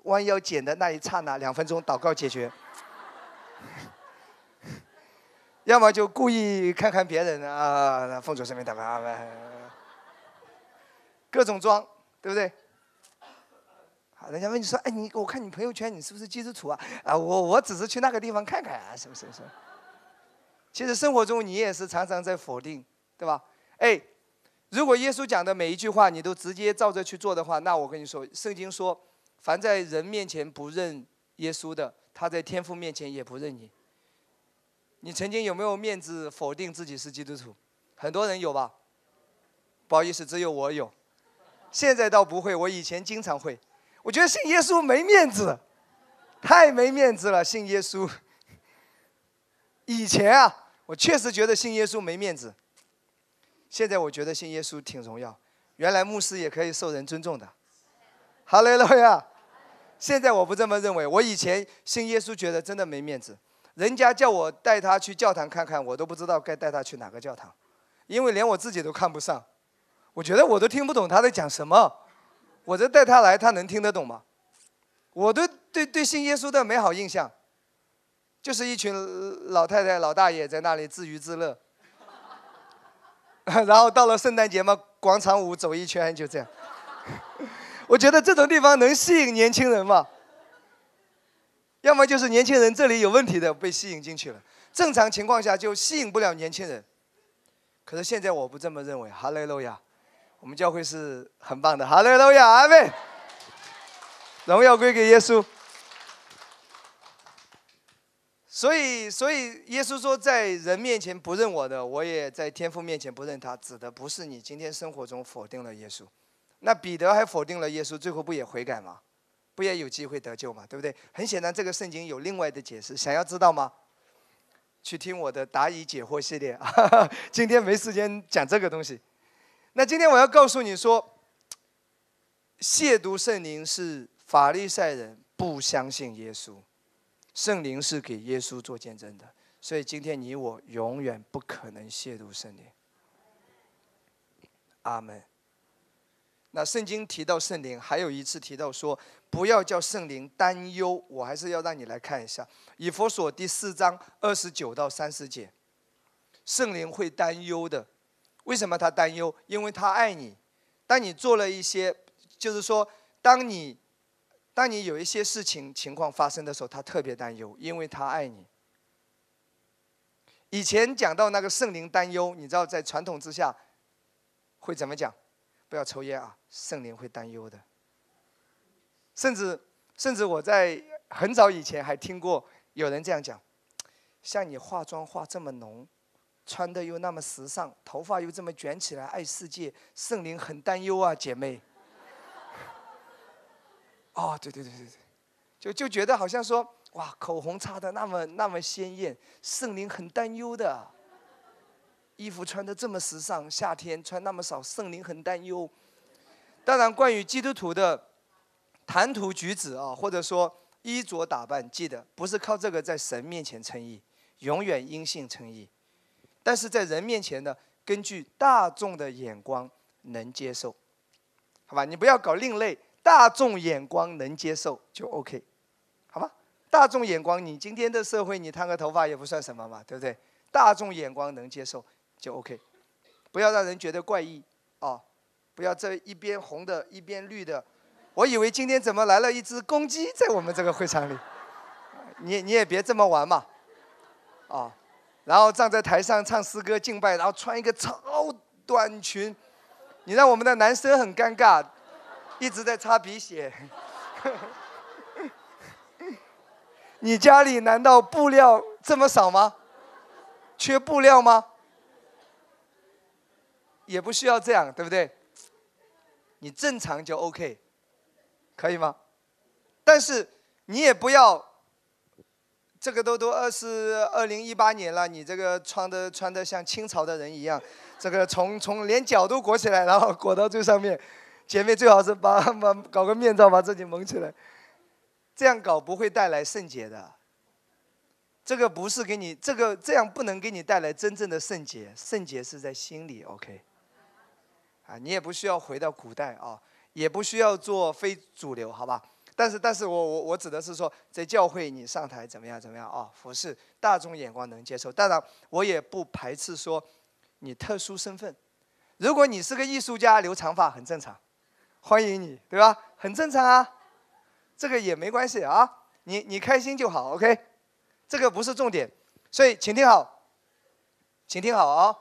弯腰捡的那一刹那，两分钟祷告解决。要么就故意看看别人啊，奉主圣名祷告啊，各种装，对不对？好，人家问你说，哎，你我看你朋友圈，你是不是基督徒啊？啊，我我只是去那个地方看看啊，是不是？是。其实生活中你也是常常在否定，对吧？哎，如果耶稣讲的每一句话你都直接照着去做的话，那我跟你说，圣经说，凡在人面前不认耶稣的，他在天父面前也不认你。你曾经有没有面子否定自己是基督徒？很多人有吧？不好意思，只有我有。现在倒不会，我以前经常会。我觉得信耶稣没面子，太没面子了。信耶稣，以前啊，我确实觉得信耶稣没面子。现在我觉得信耶稣挺荣耀。原来牧师也可以受人尊重的。哈利路亚！现在我不这么认为。我以前信耶稣觉得真的没面子。人家叫我带他去教堂看看，我都不知道该带他去哪个教堂，因为连我自己都看不上。我觉得我都听不懂他在讲什么，我这带他来，他能听得懂吗？我都对对信耶稣的美好印象，就是一群老太太、老大爷在那里自娱自乐，然后到了圣诞节嘛，广场舞走一圈就这样。我觉得这种地方能吸引年轻人吗？要么就是年轻人这里有问题的被吸引进去了，正常情况下就吸引不了年轻人。可是现在我不这么认为，哈利路亚，我们教会是很棒的，哈利路亚，阿妹，荣耀归给耶稣。所以，所以耶稣说，在人面前不认我的，我也在天父面前不认他，指的不是你今天生活中否定了耶稣。那彼得还否定了耶稣，最后不也悔改吗？不也有机会得救嘛？对不对？很显然，这个圣经有另外的解释。想要知道吗？去听我的答疑解惑系列。今天没时间讲这个东西。那今天我要告诉你说，亵渎圣灵是法利赛人不相信耶稣，圣灵是给耶稣做见证的。所以今天你我永远不可能亵渎圣灵。阿门。那圣经提到圣灵，还有一次提到说，不要叫圣灵担忧。我还是要让你来看一下《以佛所》第四章二十九到三十节，圣灵会担忧的。为什么他担忧？因为他爱你。当你做了一些，就是说，当你，当你有一些事情情况发生的时候，他特别担忧，因为他爱你。以前讲到那个圣灵担忧，你知道在传统之下会怎么讲？不要抽烟啊！圣灵会担忧的。甚至，甚至我在很早以前还听过有人这样讲：，像你化妆化这么浓，穿的又那么时尚，头发又这么卷起来，爱世界，圣灵很担忧啊，姐妹。哦，对对对对对，就就觉得好像说，哇，口红擦的那么那么鲜艳，圣灵很担忧的。衣服穿的这么时尚，夏天穿那么少，圣灵很担忧。当然，关于基督徒的谈吐举止啊，或者说衣着打扮，记得不是靠这个在神面前称义，永远因信称义。但是在人面前呢，根据大众的眼光能接受，好吧？你不要搞另类，大众眼光能接受就 OK，好吧？大众眼光，你今天的社会，你烫个头发也不算什么嘛，对不对？大众眼光能接受就 OK，不要让人觉得怪异啊！不要这一边红的，一边绿的。我以为今天怎么来了一只公鸡在我们这个会场里？你你也别这么玩嘛，啊！然后站在台上唱诗歌敬拜，然后穿一个超短裙，你让我们的男生很尴尬，一直在擦鼻血。你家里难道布料这么少吗？缺布料吗？也不需要这样，对不对？你正常就 OK，可以吗？但是你也不要。这个都都二是二零一八年了，你这个穿的穿的像清朝的人一样，这个从从连脚都裹起来，然后裹到最上面，姐妹最好是把把搞个面罩把自己蒙起来，这样搞不会带来圣洁的。这个不是给你这个这样不能给你带来真正的圣洁，圣洁是在心里，OK。啊，你也不需要回到古代啊，也不需要做非主流，好吧？但是，但是我我我指的是说，在教会你上台怎么样怎么样啊？服侍大众眼光能接受。当然，我也不排斥说你特殊身份。如果你是个艺术家，留长发很正常，欢迎你，对吧？很正常啊，这个也没关系啊，你你开心就好，OK。这个不是重点，所以请听好，请听好啊。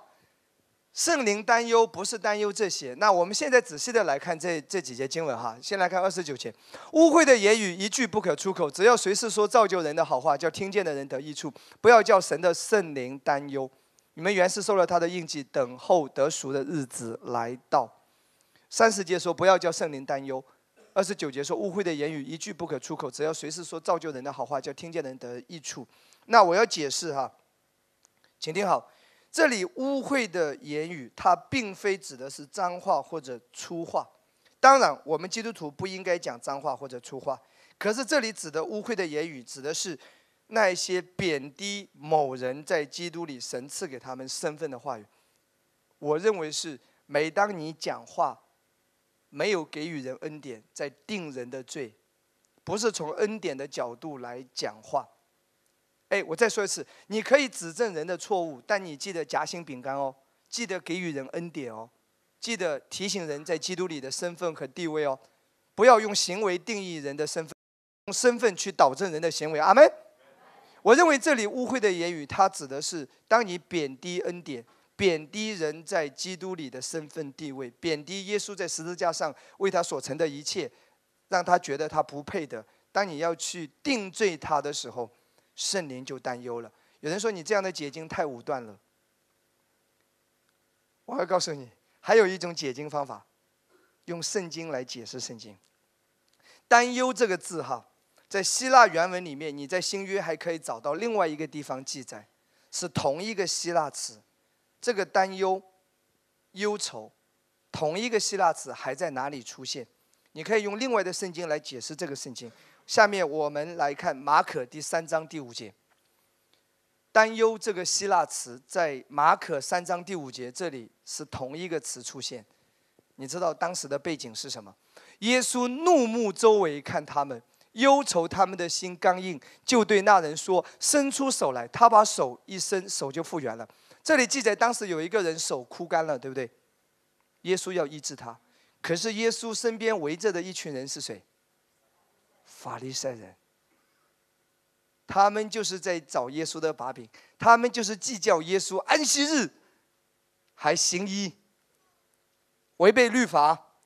圣灵担忧不是担忧这些，那我们现在仔细的来看这这几节经文哈。先来看二十九节，污秽的言语一句不可出口，只要随时说造就人的好话，叫听见的人得益处，不要叫神的圣灵担忧。你们原是受了他的印记，等候得赎的日子来到。三十节说不要叫圣灵担忧，二十九节说污秽的言语一句不可出口，只要随时说造就人的好话，叫听见的人得益处。那我要解释哈，请听好。这里污秽的言语，它并非指的是脏话或者粗话。当然，我们基督徒不应该讲脏话或者粗话。可是这里指的污秽的言语，指的是那些贬低某人在基督里神赐给他们身份的话语。我认为是，每当你讲话没有给予人恩典，在定人的罪，不是从恩典的角度来讲话。哎，我再说一次，你可以指正人的错误，但你记得夹心饼干哦，记得给予人恩典哦，记得提醒人在基督里的身份和地位哦，不要用行为定义人的身份，用身份去导正人的行为。阿门。我认为这里污秽的言语，它指的是当你贬低恩典、贬低人在基督里的身份地位、贬低耶稣在十字架上为他所成的一切，让他觉得他不配的。当你要去定罪他的时候。圣灵就担忧了。有人说你这样的解经太武断了。我要告诉你，还有一种解经方法，用圣经来解释圣经。担忧这个字哈，在希腊原文里面，你在新约还可以找到另外一个地方记载，是同一个希腊词。这个担忧、忧愁，同一个希腊词还在哪里出现？你可以用另外的圣经来解释这个圣经。下面我们来看马可第三章第五节。担忧这个希腊词在马可三章第五节这里是同一个词出现。你知道当时的背景是什么？耶稣怒目周围看他们，忧愁他们的心刚硬，就对那人说：“伸出手来。”他把手一伸，手就复原了。这里记载当时有一个人手枯干了，对不对？耶稣要医治他，可是耶稣身边围着的一群人是谁？法利赛人，他们就是在找耶稣的把柄，他们就是计较耶稣安息日还行医，违背律法，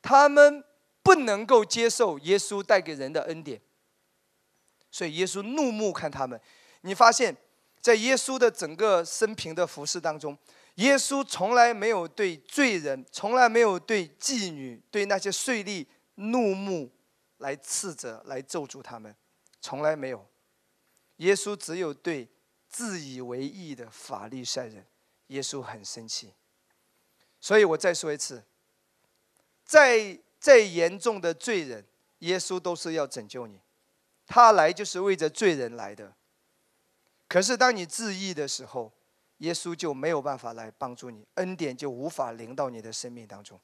他们不能够接受耶稣带给人的恩典，所以耶稣怒目看他们。你发现，在耶稣的整个生平的服饰当中，耶稣从来没有对罪人，从来没有对妓女，对那些税吏怒目。来斥责、来咒诅他们，从来没有。耶稣只有对自以为义的法利赛人，耶稣很生气。所以我再说一次，再再严重的罪人，耶稣都是要拯救你，他来就是为着罪人来的。可是当你自义的时候，耶稣就没有办法来帮助你，恩典就无法临到你的生命当中。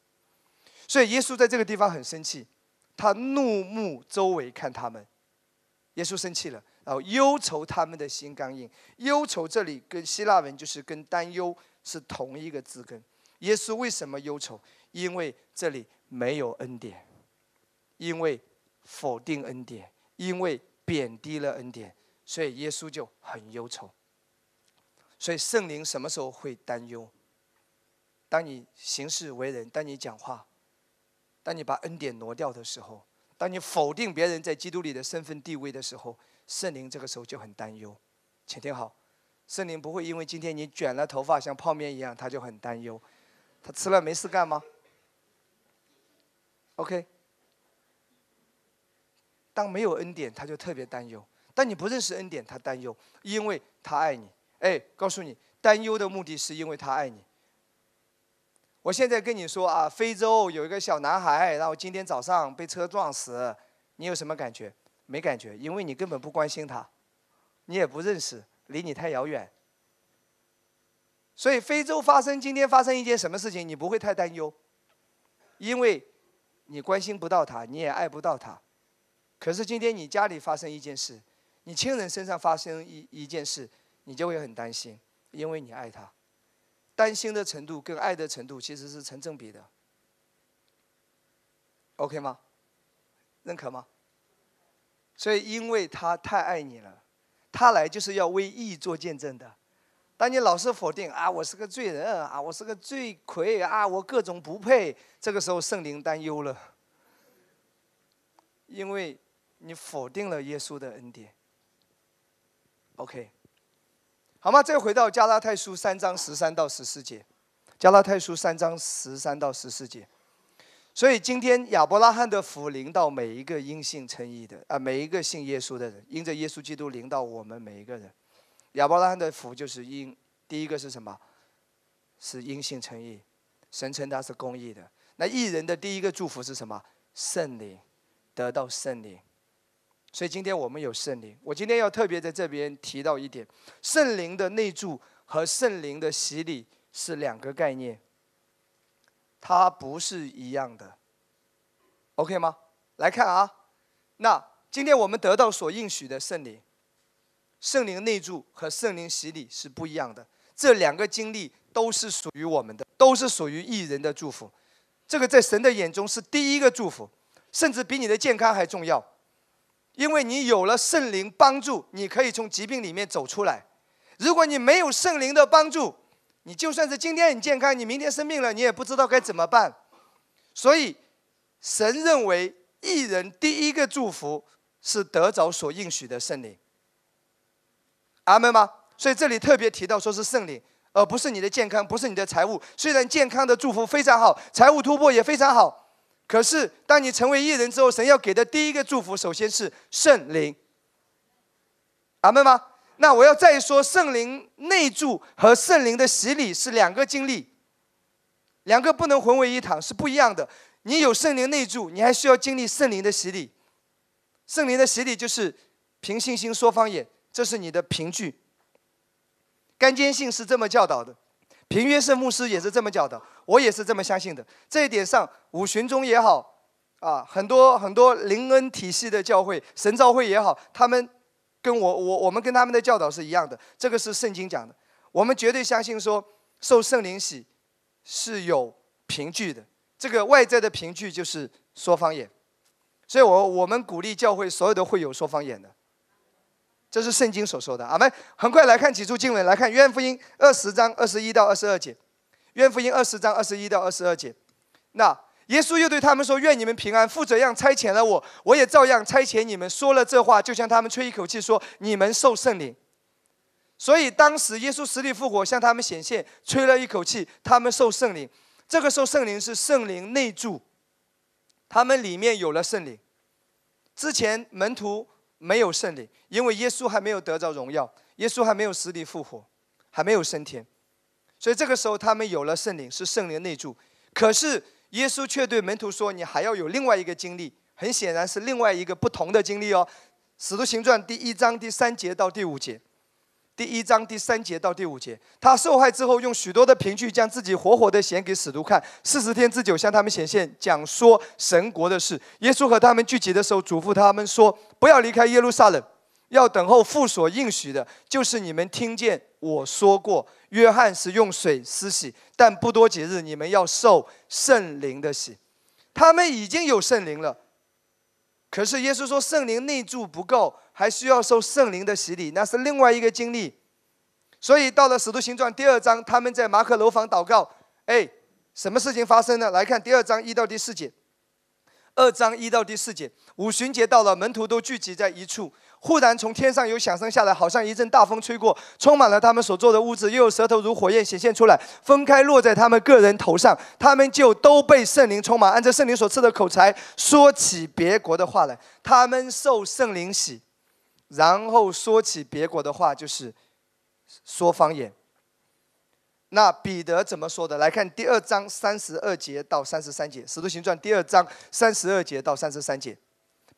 所以耶稣在这个地方很生气，他怒目周围看他们。耶稣生气了，然后忧愁他们的心刚硬。忧愁这里跟希腊文就是跟担忧是同一个字根。耶稣为什么忧愁？因为这里没有恩典，因为否定恩典，因为贬低了恩典，所以耶稣就很忧愁。所以圣灵什么时候会担忧？当你行事为人，当你讲话。当你把恩典挪掉的时候，当你否定别人在基督里的身份地位的时候，圣灵这个时候就很担忧。请听好，圣灵不会因为今天你卷了头发像泡面一样，他就很担忧。他吃了没事干吗？OK。当没有恩典，他就特别担忧；当你不认识恩典，他担忧，因为他爱你。哎，告诉你，担忧的目的是因为他爱你。我现在跟你说啊，非洲有一个小男孩，然后今天早上被车撞死，你有什么感觉？没感觉，因为你根本不关心他，你也不认识，离你太遥远。所以非洲发生今天发生一件什么事情，你不会太担忧，因为你关心不到他，你也爱不到他。可是今天你家里发生一件事，你亲人身上发生一一件事，你就会很担心，因为你爱他。担心的程度跟爱的程度其实是成正比的，OK 吗？认可吗？所以，因为他太爱你了，他来就是要为义做见证的。当你老是否定啊，我是个罪人啊，我是个罪魁啊，我各种不配，这个时候圣灵担忧了，因为你否定了耶稣的恩典。OK。好吗？再回到加拉太书三章十三到十四节，加拉太书三章十三到十四节。所以今天亚伯拉罕的福临到每一个因信称义的啊，每一个信耶稣的人，因着耶稣基督临到我们每一个人。亚伯拉罕的福就是因第一个是什么？是因信称义，神称他是公义的。那义人的第一个祝福是什么？圣灵，得到圣灵。所以今天我们有圣灵。我今天要特别在这边提到一点：圣灵的内住和圣灵的洗礼是两个概念，它不是一样的。OK 吗？来看啊，那今天我们得到所应许的圣灵，圣灵内住和圣灵洗礼是不一样的。这两个经历都是属于我们的，都是属于艺人的祝福。这个在神的眼中是第一个祝福，甚至比你的健康还重要。因为你有了圣灵帮助，你可以从疾病里面走出来。如果你没有圣灵的帮助，你就算是今天很健康，你明天生病了，你也不知道该怎么办。所以，神认为一人第一个祝福是得着所应许的圣灵。阿门吗？所以这里特别提到说是圣灵，而不是你的健康，不是你的财务。虽然健康的祝福非常好，财务突破也非常好。可是，当你成为艺人之后，神要给的第一个祝福，首先是圣灵。阿门吗？那我要再说，圣灵内住和圣灵的洗礼是两个经历，两个不能混为一谈，是不一样的。你有圣灵内住，你还需要经历圣灵的洗礼。圣灵的洗礼就是凭信心说方言，这是你的凭据。干坚信是这么教导的。平约瑟牧师也是这么教导，我也是这么相信的。这一点上，五旬宗也好，啊，很多很多灵恩体系的教会、神召会也好，他们跟我我我们跟他们的教导是一样的。这个是圣经讲的，我们绝对相信说受圣灵洗是有凭据的。这个外在的凭据就是说方言，所以我我们鼓励教会所有的会有说方言的。这是圣经所说的。阿门。很快来看几处经文，来看约翰福音二十章二十一到二十二节。约翰福音二十章二十一到二十二节。那耶稣又对他们说：“愿你们平安。父怎样差遣了我，我也照样差遣你们。”说了这话，就向他们吹一口气，说：“你们受圣灵。”所以当时耶稣死里复活，向他们显现，吹了一口气，他们受圣灵。这个受圣灵是圣灵内住，他们里面有了圣灵。之前门徒。没有圣灵，因为耶稣还没有得着荣耀，耶稣还没有死里复活，还没有升天，所以这个时候他们有了圣灵，是圣灵内住。可是耶稣却对门徒说：“你还要有另外一个经历，很显然是另外一个不同的经历哦。”使徒行传第一章第三节到第五节。第一章第三节到第五节，他受害之后，用许多的凭据将自己活活的显给使徒看，四十天之久向他们显现，讲说神国的事。耶稣和他们聚集的时候，嘱咐他们说：“不要离开耶路撒冷，要等候父所应许的，就是你们听见我说过，约翰是用水施洗，但不多几日，你们要受圣灵的洗。他们已经有圣灵了。”可是耶稣说，圣灵内住不够，还需要受圣灵的洗礼，那是另外一个经历。所以到了使徒行传第二章，他们在马可楼房祷告，哎，什么事情发生呢？来看第二章一到第四节。二章一到第四节，五旬节到了，门徒都聚集在一处。忽然从天上有响声下来，好像一阵大风吹过，充满了他们所坐的屋子，又有舌头如火焰显现出来，分开落在他们个人头上，他们就都被圣灵充满，按照圣灵所赐的口才说起别国的话来。他们受圣灵洗，然后说起别国的话，就是说方言。那彼得怎么说的？来看第二章三十二节到三十三节，《使徒行传》第二章三十二节到三十三节，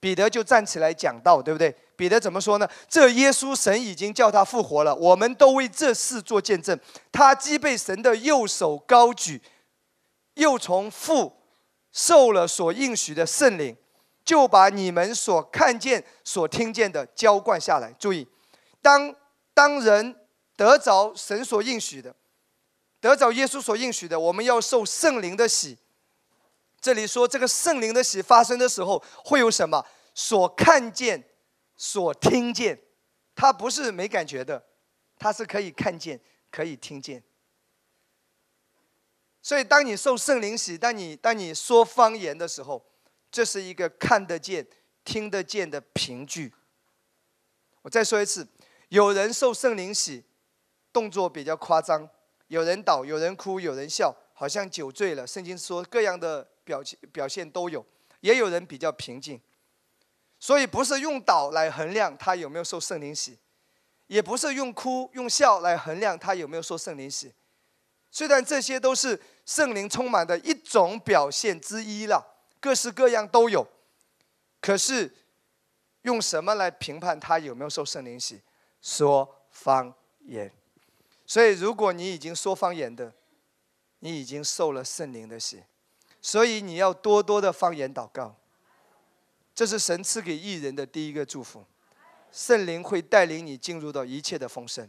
彼得就站起来讲道，对不对？彼得怎么说呢？这耶稣神已经叫他复活了，我们都为这事做见证。他既被神的右手高举，又从父受了所应许的圣灵，就把你们所看见、所听见的浇灌下来。注意，当当人得着神所应许的。得着耶稣所应许的，我们要受圣灵的喜。这里说这个圣灵的喜发生的时候，会有什么？所看见、所听见，它不是没感觉的，它是可以看见、可以听见。所以，当你受圣灵喜，当你当你说方言的时候，这是一个看得见、听得见的凭据。我再说一次，有人受圣灵喜，动作比较夸张。有人倒，有人哭，有人笑，好像酒醉了。圣经说各样的表情表现都有，也有人比较平静。所以不是用倒来衡量他有没有受圣灵洗，也不是用哭用笑来衡量他有没有受圣灵洗。虽然这些都是圣灵充满的一种表现之一了，各式各样都有，可是用什么来评判他有没有受圣灵洗？说方言。所以，如果你已经说方言的，你已经受了圣灵的洗，所以你要多多的方言祷告。这是神赐给艺人的第一个祝福。圣灵会带领你进入到一切的丰盛，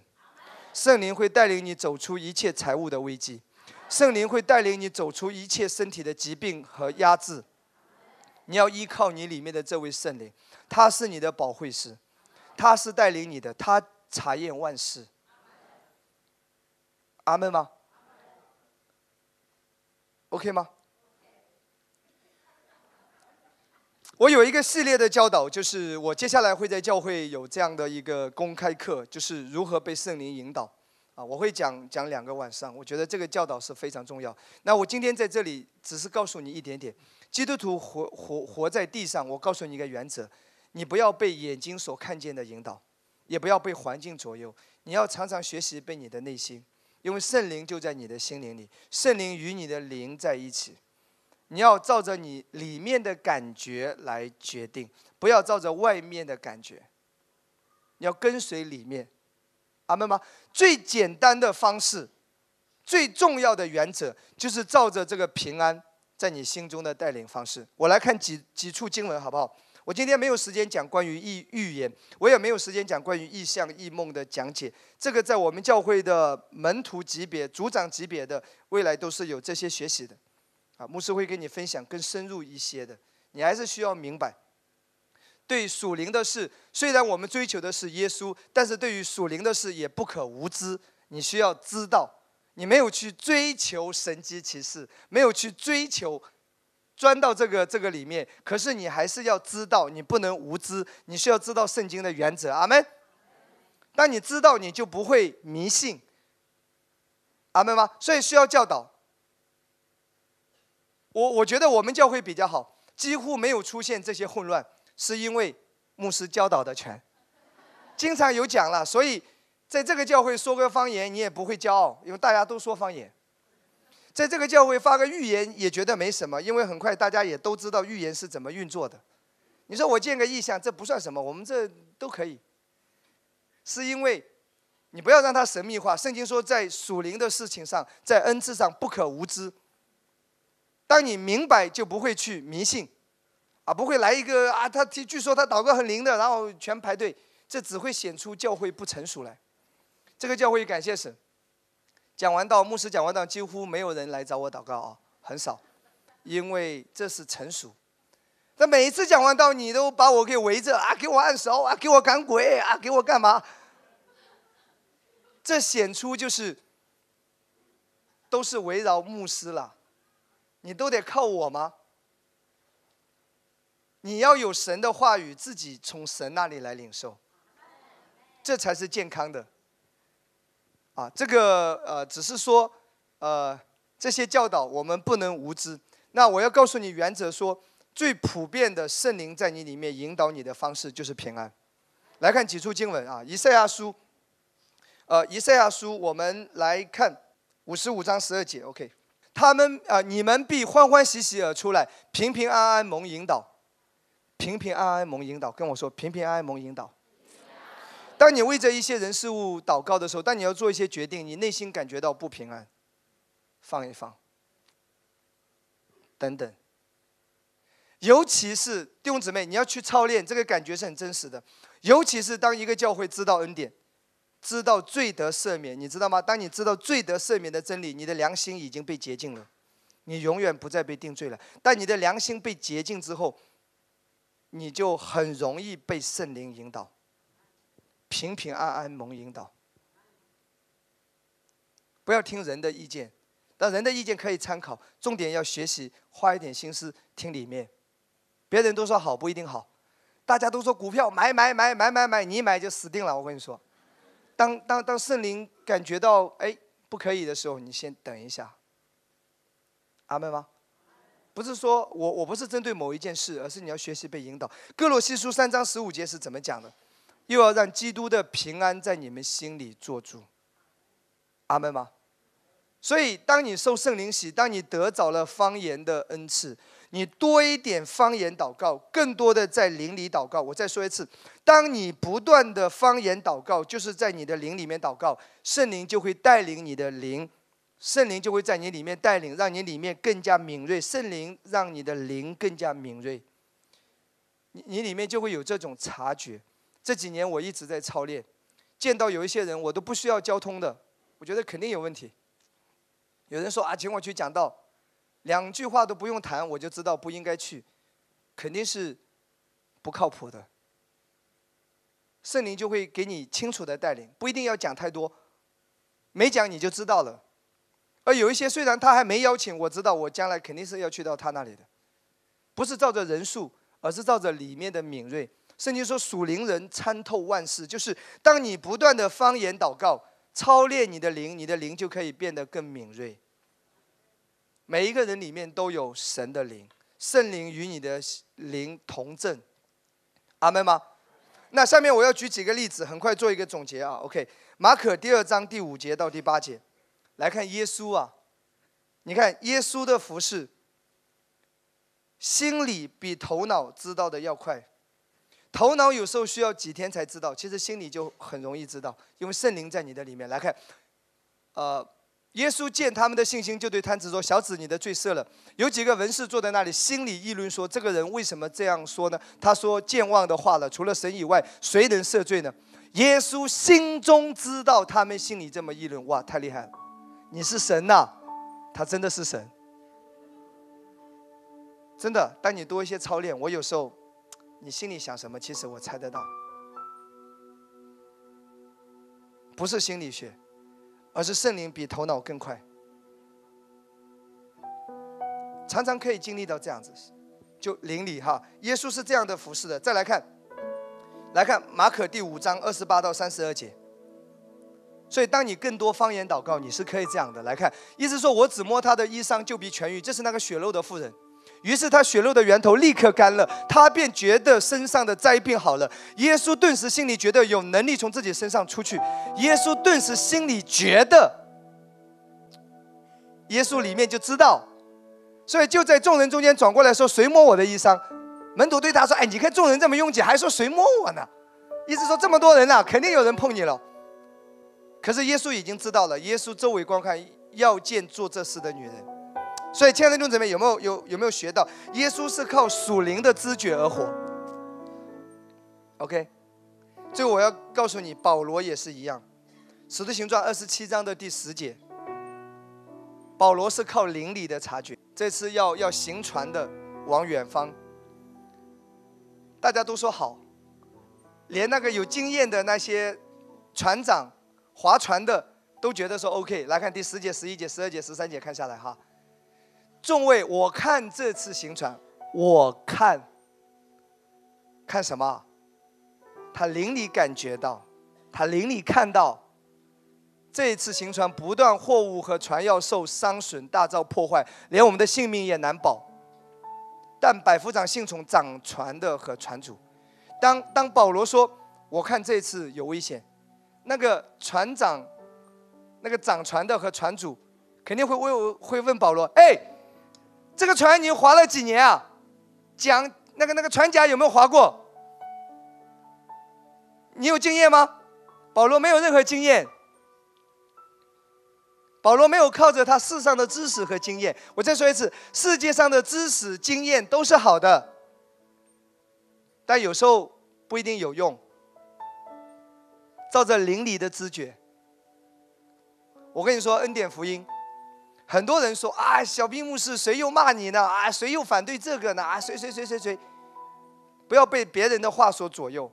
圣灵会带领你走出一切财务的危机，圣灵会带领你走出一切身体的疾病和压制。你要依靠你里面的这位圣灵，他是你的保惠师，他是带领你的，他查验万事。阿门吗？OK 吗？我有一个系列的教导，就是我接下来会在教会有这样的一个公开课，就是如何被圣灵引导。啊，我会讲讲两个晚上，我觉得这个教导是非常重要。那我今天在这里只是告诉你一点点，基督徒活活活在地上，我告诉你一个原则：你不要被眼睛所看见的引导，也不要被环境左右，你要常常学习被你的内心。因为圣灵就在你的心灵里，圣灵与你的灵在一起，你要照着你里面的感觉来决定，不要照着外面的感觉，你要跟随里面，阿门吗？最简单的方式，最重要的原则，就是照着这个平安在你心中的带领方式。我来看几几处经文，好不好？我今天没有时间讲关于预预言，我也没有时间讲关于意象、异梦的讲解。这个在我们教会的门徒级别、组长级别的，未来都是有这些学习的。啊，牧师会跟你分享更深入一些的。你还是需要明白，对属灵的事，虽然我们追求的是耶稣，但是对于属灵的事也不可无知。你需要知道，你没有去追求神机骑士，没有去追求。钻到这个这个里面，可是你还是要知道，你不能无知，你需要知道圣经的原则。阿门。当你知道，你就不会迷信。阿门吗？所以需要教导。我我觉得我们教会比较好，几乎没有出现这些混乱，是因为牧师教导的全，经常有讲了，所以在这个教会说个方言，你也不会骄傲，因为大家都说方言。在这个教会发个预言，也觉得没什么，因为很快大家也都知道预言是怎么运作的。你说我见个异象，这不算什么，我们这都可以。是因为你不要让它神秘化。圣经说，在属灵的事情上，在恩赐上不可无知。当你明白，就不会去迷信，啊，不会来一个啊，他据说他祷告很灵的，然后全排队，这只会显出教会不成熟来。这个教会感谢神，讲完道，牧师讲完道，几乎没有人来找我祷告啊，很少，因为这是成熟。那每一次讲完道，你都把我给围着啊，给我按手啊，给我赶鬼啊，给我干嘛？这显出就是都是围绕牧师了。你都得靠我吗？你要有神的话语，自己从神那里来领受，这才是健康的。啊，这个呃，只是说呃，这些教导我们不能无知。那我要告诉你原则，说最普遍的圣灵在你里面引导你的方式就是平安。来看几处经文啊，以赛亚书，呃，以赛亚书，我们来看五十五章十二节，OK。他们啊，你们必欢欢喜喜而出来，平平安安蒙引导，平平安安蒙引导。跟我说，平平安安蒙引导。当你为着一些人事物祷告的时候，当你要做一些决定，你内心感觉到不平安，放一放，等等。尤其是弟兄姊妹，你要去操练，这个感觉是很真实的。尤其是当一个教会知道恩典。知道罪得赦免，你知道吗？当你知道罪得赦免的真理，你的良心已经被洁净了，你永远不再被定罪了。但你的良心被洁净之后，你就很容易被圣灵引导，平平安安蒙引导。不要听人的意见，但人的意见可以参考，重点要学习，花一点心思听里面。别人都说好不一定好，大家都说股票买买买买买买，你买就死定了。我跟你说。当当当圣灵感觉到哎不可以的时候，你先等一下。阿门吗？不是说我我不是针对某一件事，而是你要学习被引导。哥罗西书三章十五节是怎么讲的？又要让基督的平安在你们心里做主。阿门吗？所以当你受圣灵洗，当你得着了方言的恩赐。你多一点方言祷告，更多的在灵里祷告。我再说一次，当你不断的方言祷告，就是在你的灵里面祷告，圣灵就会带领你的灵，圣灵就会在你里面带领，让你里面更加敏锐。圣灵让你的灵更加敏锐，你你里面就会有这种察觉。这几年我一直在操练，见到有一些人，我都不需要交通的，我觉得肯定有问题。有人说啊，请我去讲道。两句话都不用谈，我就知道不应该去，肯定是不靠谱的。圣灵就会给你清楚的带领，不一定要讲太多，没讲你就知道了。而有一些虽然他还没邀请，我知道我将来肯定是要去到他那里的，不是照着人数，而是照着里面的敏锐。圣经说属灵人参透万事，就是当你不断的方言祷告，操练你的灵，你的灵就可以变得更敏锐。每一个人里面都有神的灵，圣灵与你的灵同证，阿门吗？那下面我要举几个例子，很快做一个总结啊。OK，马可第二章第五节到第八节，来看耶稣啊，你看耶稣的服饰，心里比头脑知道的要快，头脑有时候需要几天才知道，其实心里就很容易知道，因为圣灵在你的里面。来看，呃。耶稣见他们的信心，就对摊子说：“小子，你的罪赦了。”有几个文士坐在那里，心里议论说：“这个人为什么这样说呢？”他说：“健忘的话了，除了神以外，谁能赦罪呢？”耶稣心中知道他们心里这么议论，哇，太厉害了！你是神呐，他真的是神，真的。当你多一些操练，我有时候，你心里想什么，其实我猜得到，不是心理学。而是圣灵比头脑更快，常常可以经历到这样子，就灵里哈，耶稣是这样的服侍的。再来看，来看马可第五章二十八到三十二节。所以，当你更多方言祷告，你是可以这样的来看，意思说我只摸他的衣裳就必痊愈。这是那个血肉的妇人，于是他血肉的源头立刻干了，他便觉得身上的灾病好了。耶稣顿时心里觉得有能力从自己身上出去。耶稣顿时心里觉得，耶稣里面就知道，所以就在众人中间转过来说：“谁摸我的衣裳？”门徒对他说：“哎，你看众人这么拥挤，还说谁摸我呢？意思说这么多人呐，肯定有人碰你了。”可是耶稣已经知道了，耶稣周围观看，要见做这事的女人。所以，亲爱的弟兄姊妹，有没有有有没有学到，耶稣是靠属灵的知觉而活？OK，最后我要告诉你，保罗也是一样，《使徒行传》二十七章的第十节，保罗是靠灵里的察觉，这次要要行船的往远方，大家都说好，连那个有经验的那些船长、划船的都觉得说 OK。来看第十节、十一节、十二节、十三节，看下来哈。众位，我看这次行船，我看，看什么？他灵里感觉到，他灵里看到，这一次行船不断货物和船要受伤损、大遭破坏，连我们的性命也难保。但百夫长信从掌船的和船主。当当保罗说：“我看这次有危险。”那个船长，那个掌船的和船主，肯定会问会问保罗：“哎。”这个船你划了几年啊？桨那个那个船桨有没有划过？你有经验吗？保罗没有任何经验。保罗没有靠着他世上的知识和经验。我再说一次，世界上的知识经验都是好的，但有时候不一定有用。照着灵里的知觉，我跟你说，恩典福音。很多人说啊，小兵牧师，谁又骂你呢？啊，谁又反对这个呢？啊，谁谁谁谁谁，不要被别人的话所左右。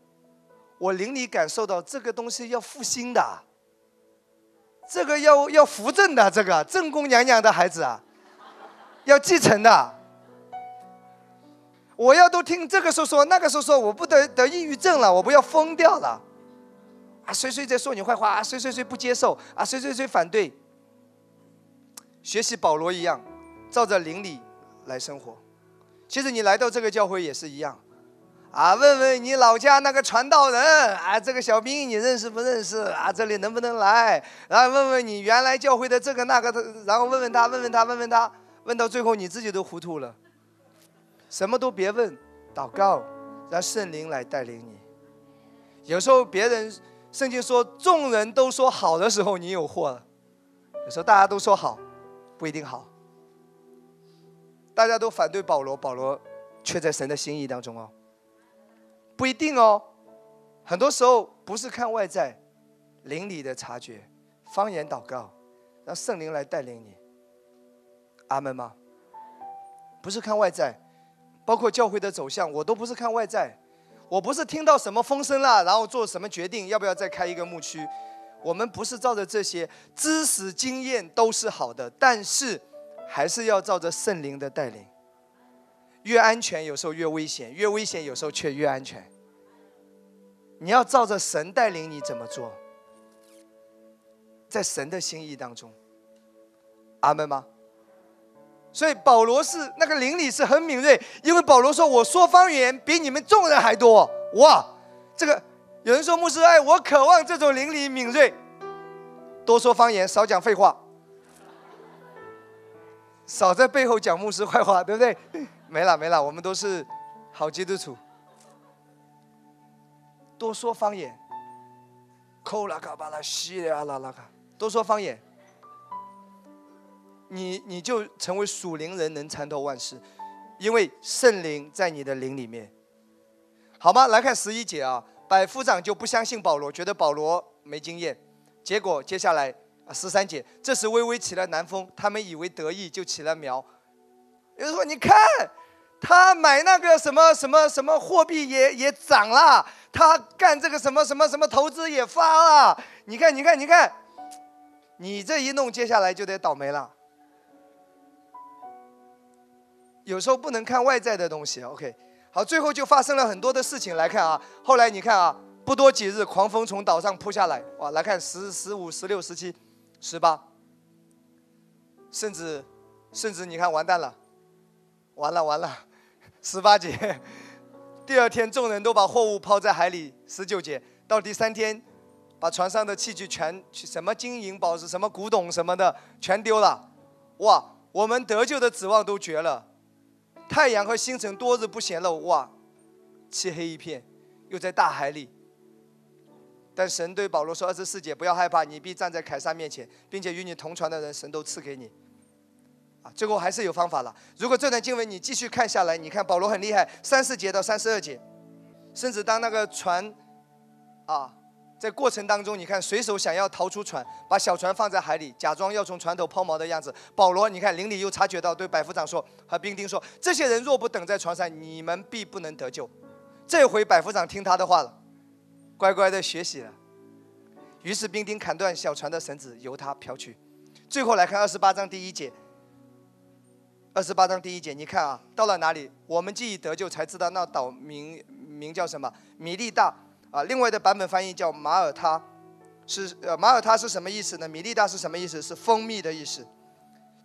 我灵里感受到这个东西要复兴的，这个要要扶正的，这个正宫娘娘的孩子啊，要继承的。我要都听这个说说，那个说说，我不得得抑郁症了，我不要疯掉了。啊，谁谁在说你坏话？啊，谁谁谁不接受？啊，谁谁谁反对？学习保罗一样，照着灵里来生活。其实你来到这个教会也是一样，啊，问问你老家那个传道人，啊，这个小兵你认识不认识？啊，这里能不能来？然后问问你原来教会的这个那个，然后问问他，问问他，问问他，问到最后你自己都糊涂了。什么都别问，祷告，让圣灵来带领你。有时候别人圣经说众人都说好的时候，你有祸了。有时候大家都说好。不一定好，大家都反对保罗，保罗却在神的心意当中哦。不一定哦，很多时候不是看外在，灵里的察觉，方言祷告，让圣灵来带领你。阿门吗？不是看外在，包括教会的走向，我都不是看外在，我不是听到什么风声了，然后做什么决定，要不要再开一个牧区。我们不是照着这些知识经验都是好的，但是还是要照着圣灵的带领。越安全有时候越危险，越危险有时候却越安全。你要照着神带领你怎么做，在神的心意当中，阿门吗？所以保罗是那个灵里是很敏锐，因为保罗说：“我说方言比你们众人还多。”哇，这个。有人说牧师，哎，我渴望这种灵里敏锐，多说方言，少讲废话，少在背后讲牧师坏话，对不对？没了没了，我们都是好基督徒。多说方言，扣拉卡巴拉西拉拉拉卡，多说方言，你你就成为属灵人，能参透万事，因为圣灵在你的灵里面，好吗？来看十一节啊。百夫长就不相信保罗，觉得保罗没经验。结果接下来啊十三节，这时微微起了南风，他们以为得意，就起了苗。有人说：“你看，他买那个什么什么什么货币也也涨了，他干这个什么什么什么投资也发了。你看，你看，你看，你这一弄，接下来就得倒霉了。有时候不能看外在的东西。OK。”好，最后就发生了很多的事情。来看啊，后来你看啊，不多几日，狂风从岛上扑下来，哇！来看十、十五、十六、十七、十八，甚至，甚至你看完蛋了，完了完了，十八节。第二天，众人都把货物抛在海里。十九节到第三天，把船上的器具全什么金银宝石、什么古董什么的全丢了。哇，我们得救的指望都绝了。太阳和星辰多日不显露，哇，漆黑一片，又在大海里。但神对保罗说：“二十四节，不要害怕，你必站在凯撒面前，并且与你同船的人，神都赐给你。”啊，最后还是有方法了。如果这段经文你继续看下来，你看保罗很厉害，三四节到三十二节，甚至当那个船，啊，在过程当中，你看水手想要逃出船，把小船放在海里，假装要从船头抛锚的样子。保罗，你看灵里又察觉到，对百夫长说和兵丁说：“这些人若不等在船上，你们必不能得救。”这回百夫长听他的话了。乖乖的学习了，于是兵丁砍断小船的绳子，由他飘去。最后来看二十八章第一节。二十八章第一节，你看啊，到了哪里？我们既已得救，才知道那岛名名叫什么？米利大啊。另外的版本翻译叫马耳他，是呃马耳他是什么意思呢？米利大是什么意思？是蜂蜜的意思。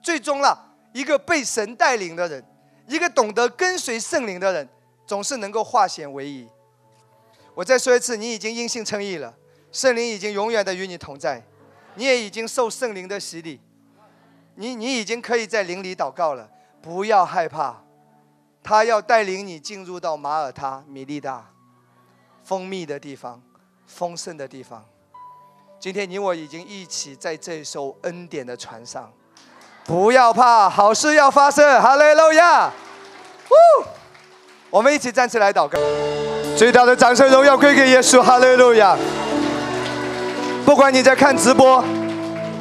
最终了，一个被神带领的人，一个懂得跟随圣灵的人，总是能够化险为夷。我再说一次，你已经因信称义了，圣灵已经永远的与你同在，你也已经受圣灵的洗礼，你你已经可以在灵里祷告了，不要害怕，他要带领你进入到马耳他、米利大，蜂蜜的地方，丰盛的地方。今天你我已经一起在这艘恩典的船上，不要怕，好事要发生，哈利路亚！呜，我们一起站起来祷告。最大的掌声荣耀归给耶稣，哈利路亚！不管你在看直播，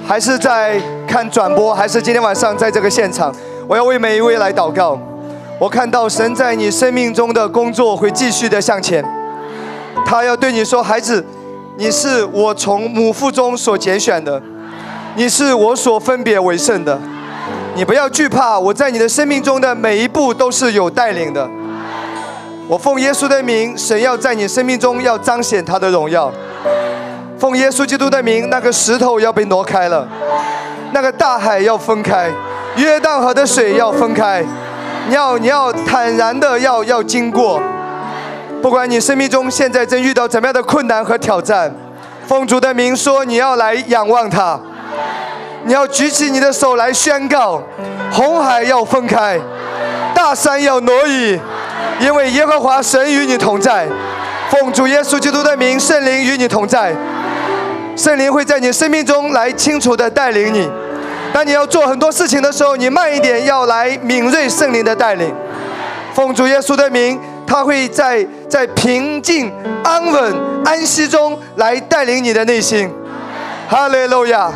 还是在看转播，还是今天晚上在这个现场，我要为每一位来祷告。我看到神在你生命中的工作会继续的向前，他要对你说：“孩子，你是我从母腹中所拣选的，你是我所分别为圣的，你不要惧怕，我在你的生命中的每一步都是有带领的。”我奉耶稣的名，神要在你生命中要彰显他的荣耀。奉耶稣基督的名，那个石头要被挪开了，那个大海要分开，约旦河的水要分开，你要你要坦然的要要经过。不管你生命中现在正遇到怎么样的困难和挑战，奉主的名说，你要来仰望他，你要举起你的手来宣告，红海要分开，大山要挪移。因为耶和华神与你同在，奉主耶稣基督的名，圣灵与你同在，圣灵会在你生命中来清楚的带领你。当你要做很多事情的时候，你慢一点，要来敏锐圣灵的带领。奉主耶稣的名，他会在在平静、安稳、安息中来带领你的内心。哈利路亚！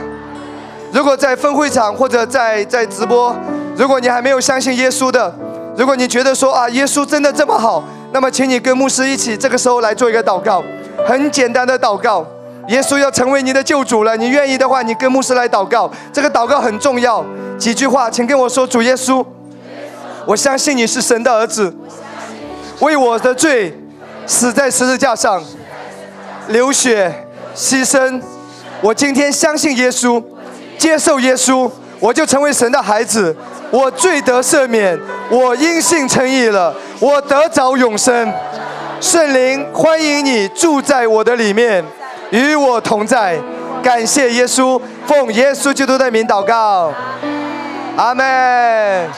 如果在分会场或者在在直播，如果你还没有相信耶稣的，如果你觉得说啊，耶稣真的这么好，那么请你跟牧师一起，这个时候来做一个祷告，很简单的祷告。耶稣要成为你的救主了，你愿意的话，你跟牧师来祷告。这个祷告很重要，几句话，请跟我说：主耶稣，我相信你是神的儿子，为我的罪死在十字架上，流血牺牲。我今天相信耶稣，接受耶稣，我就成为神的孩子。我罪得赦免，我因信称义了，我得着永生。圣灵欢迎你住在我的里面，与我同在。感谢耶稣，奉耶稣基督的名祷告，阿门。